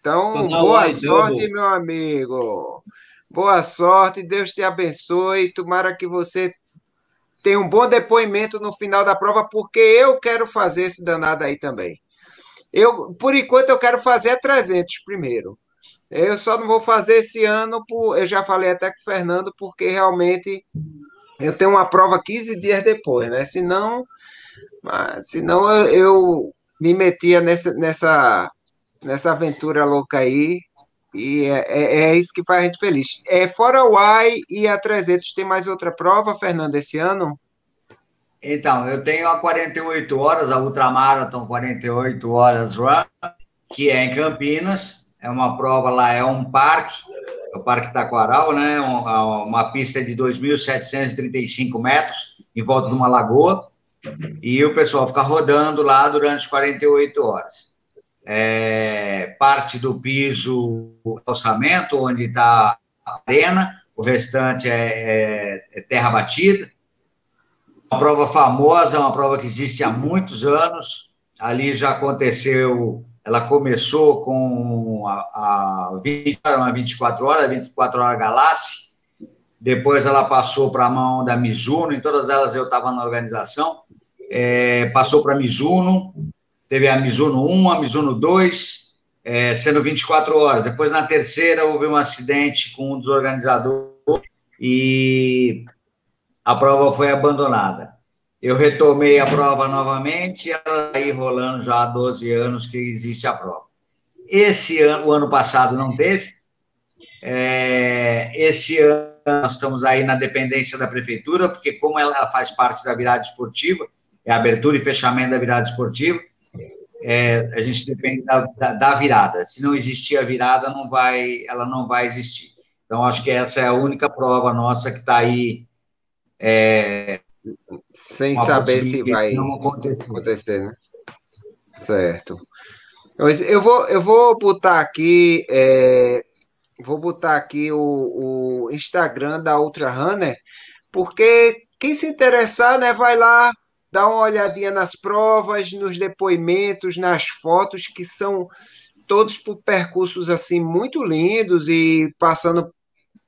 Então, boa sorte, double. meu amigo. Boa sorte, Deus te abençoe. Tomara que você tenha um bom depoimento no final da prova, porque eu quero fazer esse danado aí também. Eu, por enquanto, eu quero fazer a 300 primeiro. Eu só não vou fazer esse ano, por, eu já falei até com o Fernando, porque realmente eu tenho uma prova 15 dias depois, né? Senão, senão eu, eu me metia nessa, nessa, nessa aventura louca aí, e é, é, é, isso que faz a gente feliz. É, fora o AI e a 300, tem mais outra prova, Fernando, esse ano? Então, eu tenho a 48 horas, a Ultramarathon 48 horas run, que é em Campinas. É uma prova lá, é um parque, é o Parque Taquaral, né? Uma, pista de 2.735 metros, em volta de uma lagoa. E o pessoal fica rodando lá durante 48 horas. É, parte do piso, o calçamento, onde está a arena, o restante é, é, é terra batida uma prova famosa, uma prova que existe há muitos anos. Ali já aconteceu, ela começou com a, a 20, uma 24 horas, 24 horas Galassi. Depois ela passou para a mão da Mizuno, em todas elas eu estava na organização. É, passou para a Mizuno, teve a Mizuno 1, a Mizuno 2, é, sendo 24 horas. Depois, na terceira, houve um acidente com um dos organizadores e a prova foi abandonada. Eu retomei a prova novamente, ela está aí rolando já há 12 anos que existe a prova. Esse ano, o ano passado não teve. É, esse ano nós estamos aí na dependência da prefeitura, porque como ela faz parte da virada esportiva, é abertura e fechamento da virada esportiva, é, a gente depende da, da, da, virada. Se não existir a virada, não vai, ela não vai existir. Então, acho que essa é a única prova nossa que está aí é, sem saber se vai acontecer. acontecer, né? Certo. Eu vou, eu vou botar aqui, é, vou botar aqui o, o Instagram da Ultra Runner, porque quem se interessar, né, vai lá dar uma olhadinha nas provas, nos depoimentos, nas fotos que são todos por percursos assim muito lindos e passando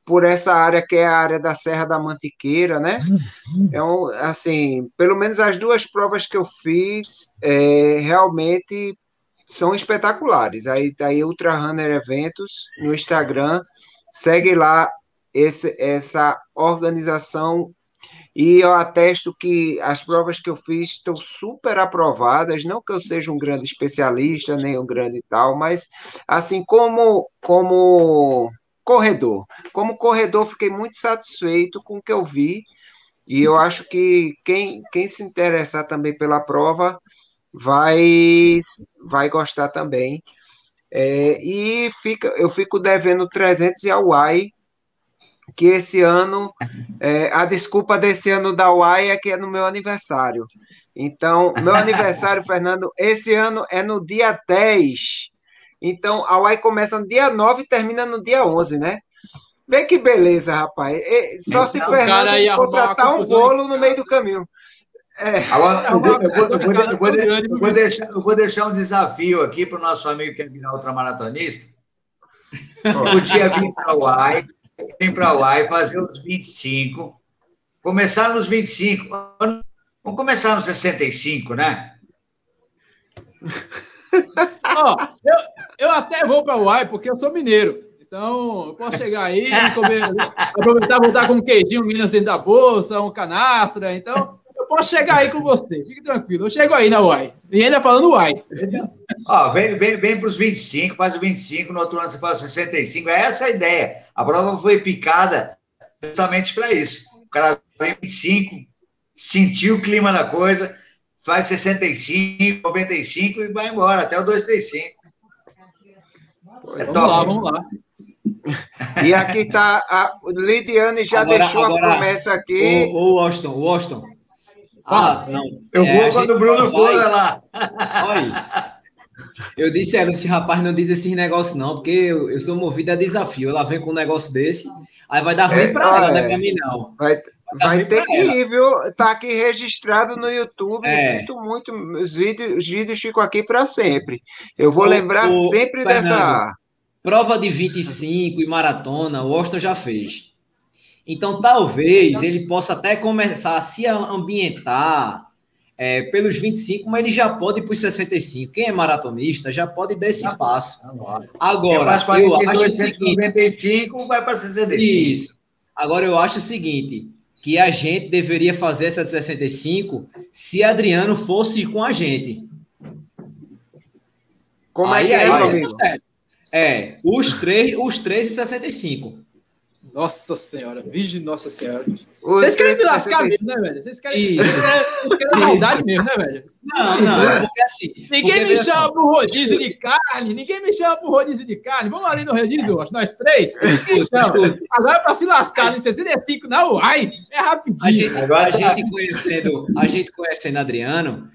por essa área que é a área da Serra da Mantiqueira, né? Então, assim, pelo menos as duas provas que eu fiz é, realmente são espetaculares. Aí tá aí Ultra Runner Eventos no Instagram, segue lá esse, essa organização e eu atesto que as provas que eu fiz estão super aprovadas, não que eu seja um grande especialista, nem um grande tal, mas assim como como corredor. Como corredor, fiquei muito satisfeito com o que eu vi. E eu acho que quem, quem se interessar também pela prova vai, vai gostar também. É, e fica, eu fico devendo 300 e a UAI, que esse ano É, a desculpa desse ano da UAI é que é no meu aniversário. Então, meu aniversário, Fernando, esse ano é no dia 10. Então, a UAI começa no dia 9 e termina no dia 11, né? Vê que beleza, rapaz. Só se o Fernando contratar um bolo no meio do caminho. É. Agora, eu, vou, eu, eu, deixar, eu vou deixar um desafio aqui para o nosso amigo que é virar ultramaratonista. Podia vir para o UAI, vir para o UAI fazer os 25. Começar nos 25. Vamos começar nos 65, né? oh, eu, eu até vou para o UAI porque eu sou mineiro. Então, eu posso chegar aí, comer, aproveitar, voltar com um queijinho, um dentro da bolsa, um canastra. Então, eu posso chegar aí com você, fique tranquilo. Eu chego aí na UAI. E ainda falando UAI. Ó, vem, vem, vem para os 25, faz o 25, no outro ano você faz 65. É essa a ideia. A prova foi picada justamente para isso. O cara vem 25, sentiu o clima da coisa, faz 65, 95 e vai embora, até o 235. É vamos top. lá, vamos lá. E aqui está, a Lidiane já agora, deixou agora, a promessa aqui. O, o Austin, o Austin, ah, não. Eu é, vou quando o Bruno for lá. Olha. Eu disse, ela, esse rapaz não diz esses negócios, não, porque eu, eu, sou movido a desafio. Ela vem com um negócio desse, aí vai dar ruim é, para ela, é. não é pra mim, não. Vai, vai, vai ter que ir, viu? Tá aqui registrado no YouTube. É. Sinto muito. Os vídeos, os vídeos ficam aqui para sempre. Eu vou o, lembrar o, sempre Fernando, dessa. Prova de 25 e maratona, o Austin já fez. Então, talvez ele possa até começar a se ambientar é, pelos 25, mas ele já pode ir para os 65. Quem é maratonista já pode dar esse passo. Agora, eu acho o seguinte... 95 vai para 65. Isso. Agora, eu acho o seguinte, que a gente deveria fazer essa de 65 se Adriano fosse com a gente. Como é aí, é que é, amigo? É, os três, os três e 65. Nossa Senhora, Virgem Nossa Senhora. Vocês querem me lascar mesmo, né, velho? Vocês querem, vocês querem maldade mesmo, né, velho? Não, não, porque assim. Ninguém porque me chama pro rodízio de carne, ninguém me chama pro rodízio de carne. Vamos ali no rodízio, nós três. Ninguém chama. Agora, para se lascar em 65 na UAI, é rapidinho. A gente, Agora, a gente conhecendo, a gente conhecendo Adriano,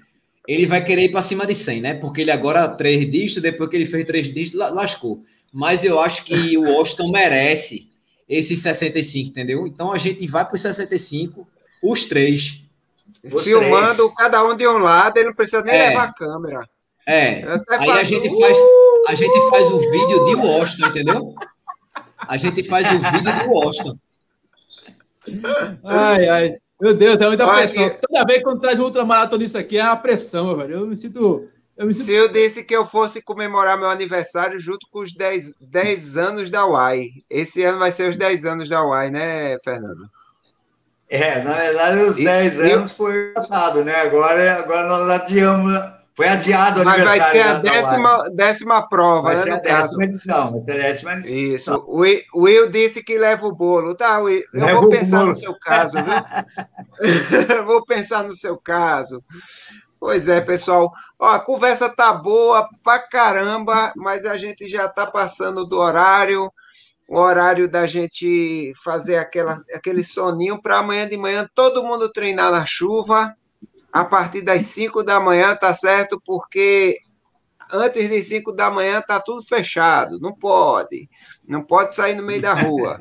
ele vai querer ir para cima de 100, né? Porque ele agora três dígitos, depois que ele fez três dígitos, lascou. Mas eu acho que o Austin merece esses 65, entendeu? Então a gente vai para os 65, os três. Os Filmando três. cada um de um lado, ele não precisa nem é. levar a câmera. É. Aí a gente, uh! faz, a gente faz o vídeo de Washington, entendeu? A gente faz o vídeo de Washington. Ai, ai. Meu Deus, é muita pressão. Toda vez que quando traz um ultramaratonista aqui, é uma pressão, velho. Eu me sinto eu me... Se eu disse que eu fosse comemorar meu aniversário junto com os 10, 10 anos da UAI. Esse ano vai ser os 10 anos da UAI, né, Fernando? É, na verdade, os e, 10 anos foi passado, né? Agora, agora nós adiamos. Foi adiado o Mas vai ser a décima, décima prova, vai né? Ser a décima caso. edição, vai ser a décima edição. Isso. O Will, Will disse que leva o bolo. Tá, Will, eu leva vou pensar no seu caso, viu? vou pensar no seu caso. Pois é, pessoal. Ó, a conversa tá boa pra caramba, mas a gente já tá passando do horário, o horário da gente fazer aquela, aquele soninho para amanhã de manhã todo mundo treinar na chuva, a partir das 5 da manhã, tá certo? Porque antes das 5 da manhã tá tudo fechado, não pode. Não pode sair no meio da rua.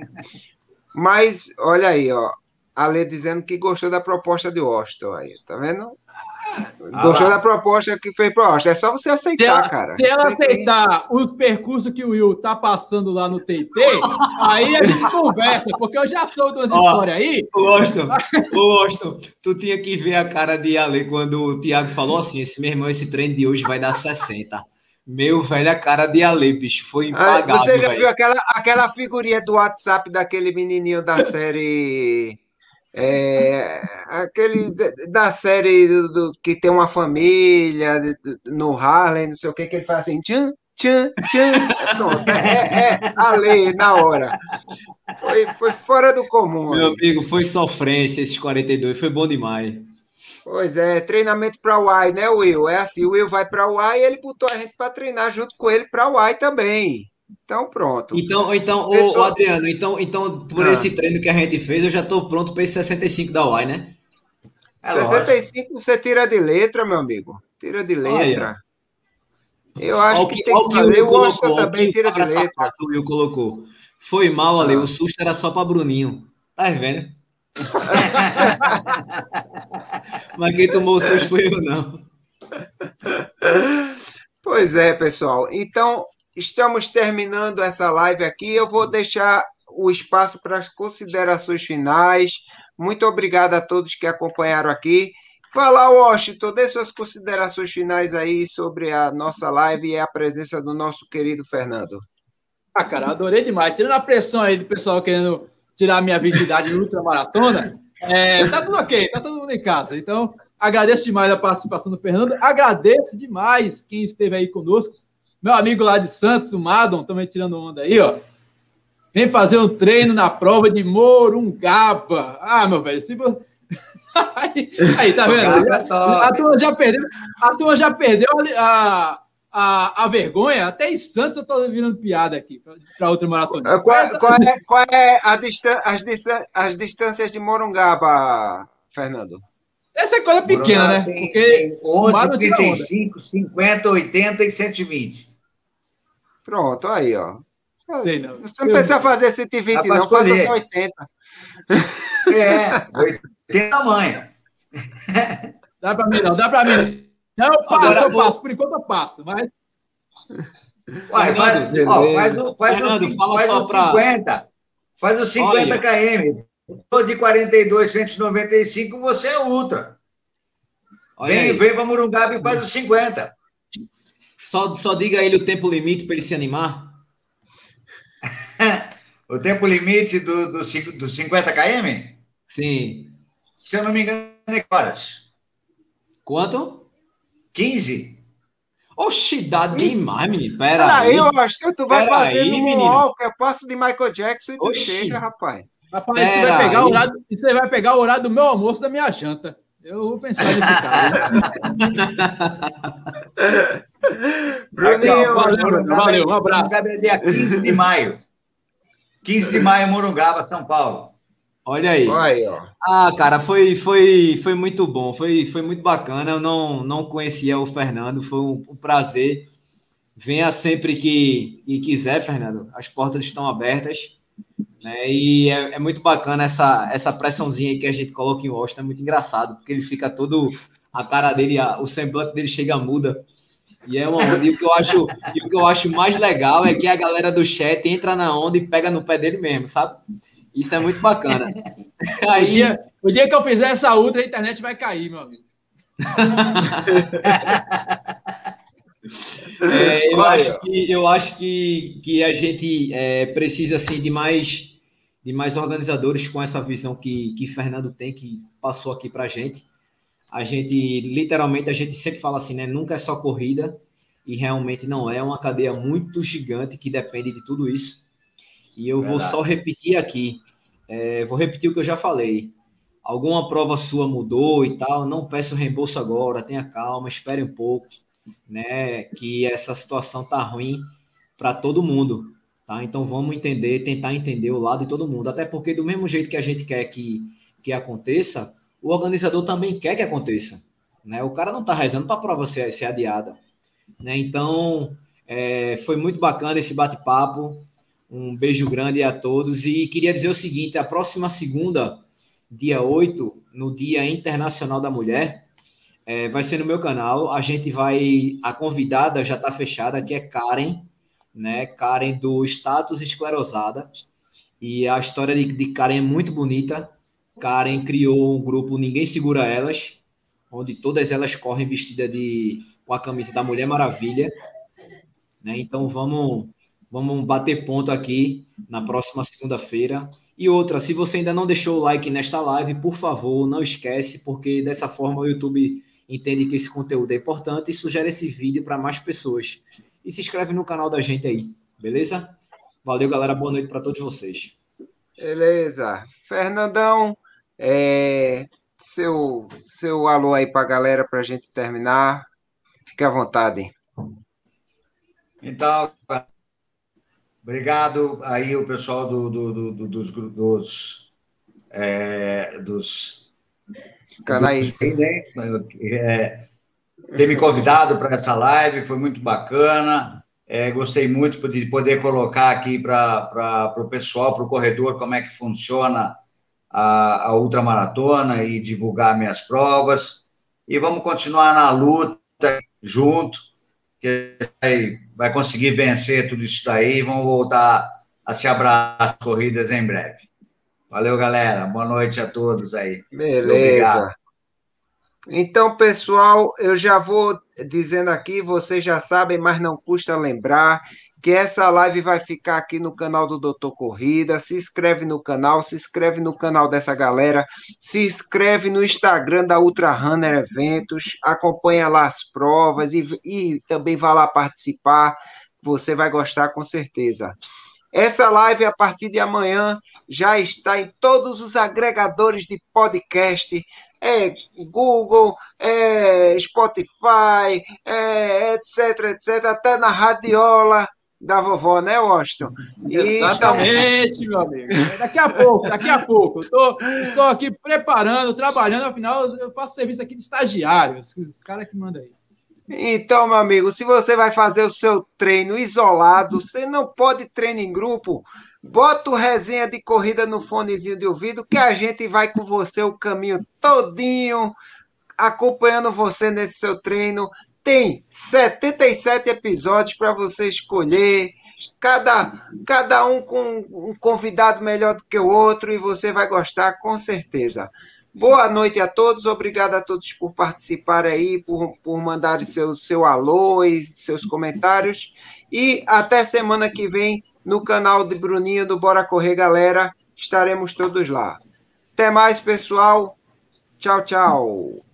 Mas olha aí, ó, a Lê dizendo que gostou da proposta de Washington aí, tá vendo? Ah, Gostou da proposta que fez pro Rocha. É só você aceitar, se ela, cara. Se ela aceitar os percursos que o Will tá passando lá no TT, aí a gente conversa, porque eu já sou de umas histórias aí. Ô, Austin, ô, Austin, tu tinha que ver a cara de Ale quando o Thiago falou assim: esse meu irmão, esse treino de hoje vai dar 60. Meu velho, a cara de Ale, bicho, foi impagável. Você já viu aquela, aquela figurinha do WhatsApp daquele menininho da série. É, aquele da série do, do, que tem uma família no Harlem, não sei o que, que ele faz assim, tchan, tchan, tchan. Pronto, é, é a lei na hora. Foi, foi fora do comum. Meu amigo, foi sofrência esses 42, foi bom demais. Pois é, treinamento para o UAI, né, Will? É assim, o Will vai para o UAI e ele botou a gente para treinar junto com ele para o UAI também. Então, pronto. Então, então Pessoal... ô, Adriano, então, então por ah. esse treino que a gente fez, eu já estou pronto para esse 65 da UAI, né? É 65 você tira de letra, meu amigo. Tira de letra. Eu acho que, que, tem que fazer. O Washington também tira de letra. O Will colocou. Foi mal ali, ah. o susto era só para Bruninho. Tá vendo? Mas quem tomou o susto foi eu, não. Pois é, pessoal. Então, estamos terminando essa live aqui. Eu vou deixar o espaço para as considerações finais. Muito obrigado a todos que acompanharam aqui. Fala, Washington, dê suas considerações finais aí sobre a nossa live e a presença do nosso querido Fernando. Ah, cara, adorei demais. Tirando a pressão aí do pessoal querendo tirar minha virgindade ultramaratona, é, tá tudo ok, tá todo mundo em casa. Então, agradeço demais a participação do Fernando. Agradeço demais quem esteve aí conosco. Meu amigo lá de Santos, o Madon, também tirando onda aí, ó. Vem fazer um treino na prova de Morungaba. Ah, meu velho, se você... aí, aí, tá vendo? A turma já perdeu, a turma já perdeu a, a, a vergonha. Até em Santos eu tô virando piada aqui para outra maratona. Qual, qual, é, qual é a distan as, distan as distâncias de Morungaba, Fernando? Essa é coisa pequena, né? Tem, Porque tem 11, 35, 50, 80 e 120. Pronto, aí, ó. Sei, não. Você não precisa fazer 120, não, faça só 80. É, 80 tamanho. Dá para mim, não, dá para mim. Não, eu passo, Agora, eu passo. Por enquanto eu passo, mas. Uai, faz, ó, faz, o, faz, Fernando, o, fala faz só o 50. Pra... Faz o 50 Olha. km. Tô de 42, 195, você é ultra. Olha vem, vem para Murungaba e faz o 50. Só, só diga a ele o tempo limite para ele se animar. o tempo limite do, do, do 50 km? Sim. Se eu não me engano, é horas. Quanto? 15. Oxi, dá demais, menino. Pera aí. Eu acho que tu vai fazer aí, no Walker, passo de Michael Jackson e tu Oxi. chega, rapaz. Rapaz, você vai, pegar o horário, você vai pegar o horário do meu almoço da minha janta. Eu vou pensar nesse cara. Bruninho, valeu, valeu, um abraço. É dia 15 de maio. 15 de maio, Morungaba, São Paulo. Olha aí. Ah, cara, foi, foi, foi muito bom, foi, foi muito bacana. Eu não, não conhecia o Fernando, foi um, um prazer. Venha sempre que, que quiser, Fernando. As portas estão abertas. Né? E é, é, muito bacana essa, essa pressãozinha que a gente coloca em Washington, é muito engraçado, porque ele fica todo. A cara dele, a, o semblante dele chega muda. E é uma onda. E o que eu acho, e o que eu acho mais legal é que a galera do chat entra na onda e pega no pé dele mesmo, sabe? Isso é muito bacana. Aí, o, dia, o dia que eu fizer essa ultra, a internet vai cair, meu amigo. É, eu, acho que, eu acho que, que a gente é, precisa assim, de, mais, de mais organizadores com essa visão que, que Fernando tem, que passou aqui para a gente. A gente, literalmente, a gente sempre fala assim, né? Nunca é só corrida, e realmente não é uma cadeia muito gigante que depende de tudo isso. E eu Verdade. vou só repetir aqui, é, vou repetir o que eu já falei. Alguma prova sua mudou e tal, não peço reembolso agora, tenha calma, espere um pouco né, que essa situação tá ruim para todo mundo, tá? Então vamos entender, tentar entender o lado de todo mundo, até porque do mesmo jeito que a gente quer que, que aconteça, o organizador também quer que aconteça, né? O cara não tá rezando para a prova ser, ser adiada, né? Então é, foi muito bacana esse bate-papo, um beijo grande a todos e queria dizer o seguinte, a próxima segunda, dia 8, no Dia Internacional da Mulher, é, vai ser no meu canal. A gente vai. A convidada já está fechada, que é Karen, né? Karen do Status Esclerosada. E a história de, de Karen é muito bonita. Karen criou um grupo Ninguém Segura Elas, onde todas elas correm vestida de com a camisa da Mulher Maravilha. Né? Então vamos vamos bater ponto aqui na próxima segunda-feira. E outra, se você ainda não deixou o like nesta live, por favor, não esquece, porque dessa forma o YouTube entende que esse conteúdo é importante e sugere esse vídeo para mais pessoas. E se inscreve no canal da gente aí, beleza? Valeu, galera. Boa noite para todos vocês. Beleza. Fernandão, é, seu, seu alô aí para a galera para a gente terminar. Fique à vontade. Então, Obrigado aí o pessoal do, do, do, dos, dos, é, dos canais. Dos, é, ter me convidado para essa live, foi muito bacana. É, gostei muito de poder colocar aqui para o pessoal, para o corredor, como é que funciona a, a ultramaratona e divulgar minhas provas. E vamos continuar na luta junto, que vai, vai conseguir vencer tudo isso daí e vamos voltar a se abraçar corridas em breve. Valeu, galera. Boa noite a todos aí. Beleza. Então, pessoal, eu já vou dizendo aqui, vocês já sabem, mas não custa lembrar que essa live vai ficar aqui no canal do Doutor Corrida. Se inscreve no canal, se inscreve no canal dessa galera, se inscreve no Instagram da Ultra Runner Eventos, acompanha lá as provas e, e também vá lá participar. Você vai gostar com certeza. Essa live, a partir de amanhã, já está em todos os agregadores de podcast é Google, é Spotify, é etc, etc, até na radiola da vovó, né, Washington? Exatamente, então... meu amigo. Daqui a pouco, daqui a pouco. Eu tô, estou aqui preparando, trabalhando, afinal, eu faço serviço aqui de estagiário, os, os caras que mandam aí. Então, meu amigo, se você vai fazer o seu treino isolado, você não pode treinar em grupo, Bota o resenha de corrida no fonezinho de ouvido que a gente vai com você o caminho todinho, acompanhando você nesse seu treino. Tem 77 episódios para você escolher, cada, cada um com um convidado melhor do que o outro e você vai gostar com certeza. Boa noite a todos, obrigado a todos por participar aí, por, por mandar seu, seu alô e seus comentários. E até semana que vem no canal de Bruninho do Bora Correr Galera. Estaremos todos lá. Até mais, pessoal. Tchau, tchau.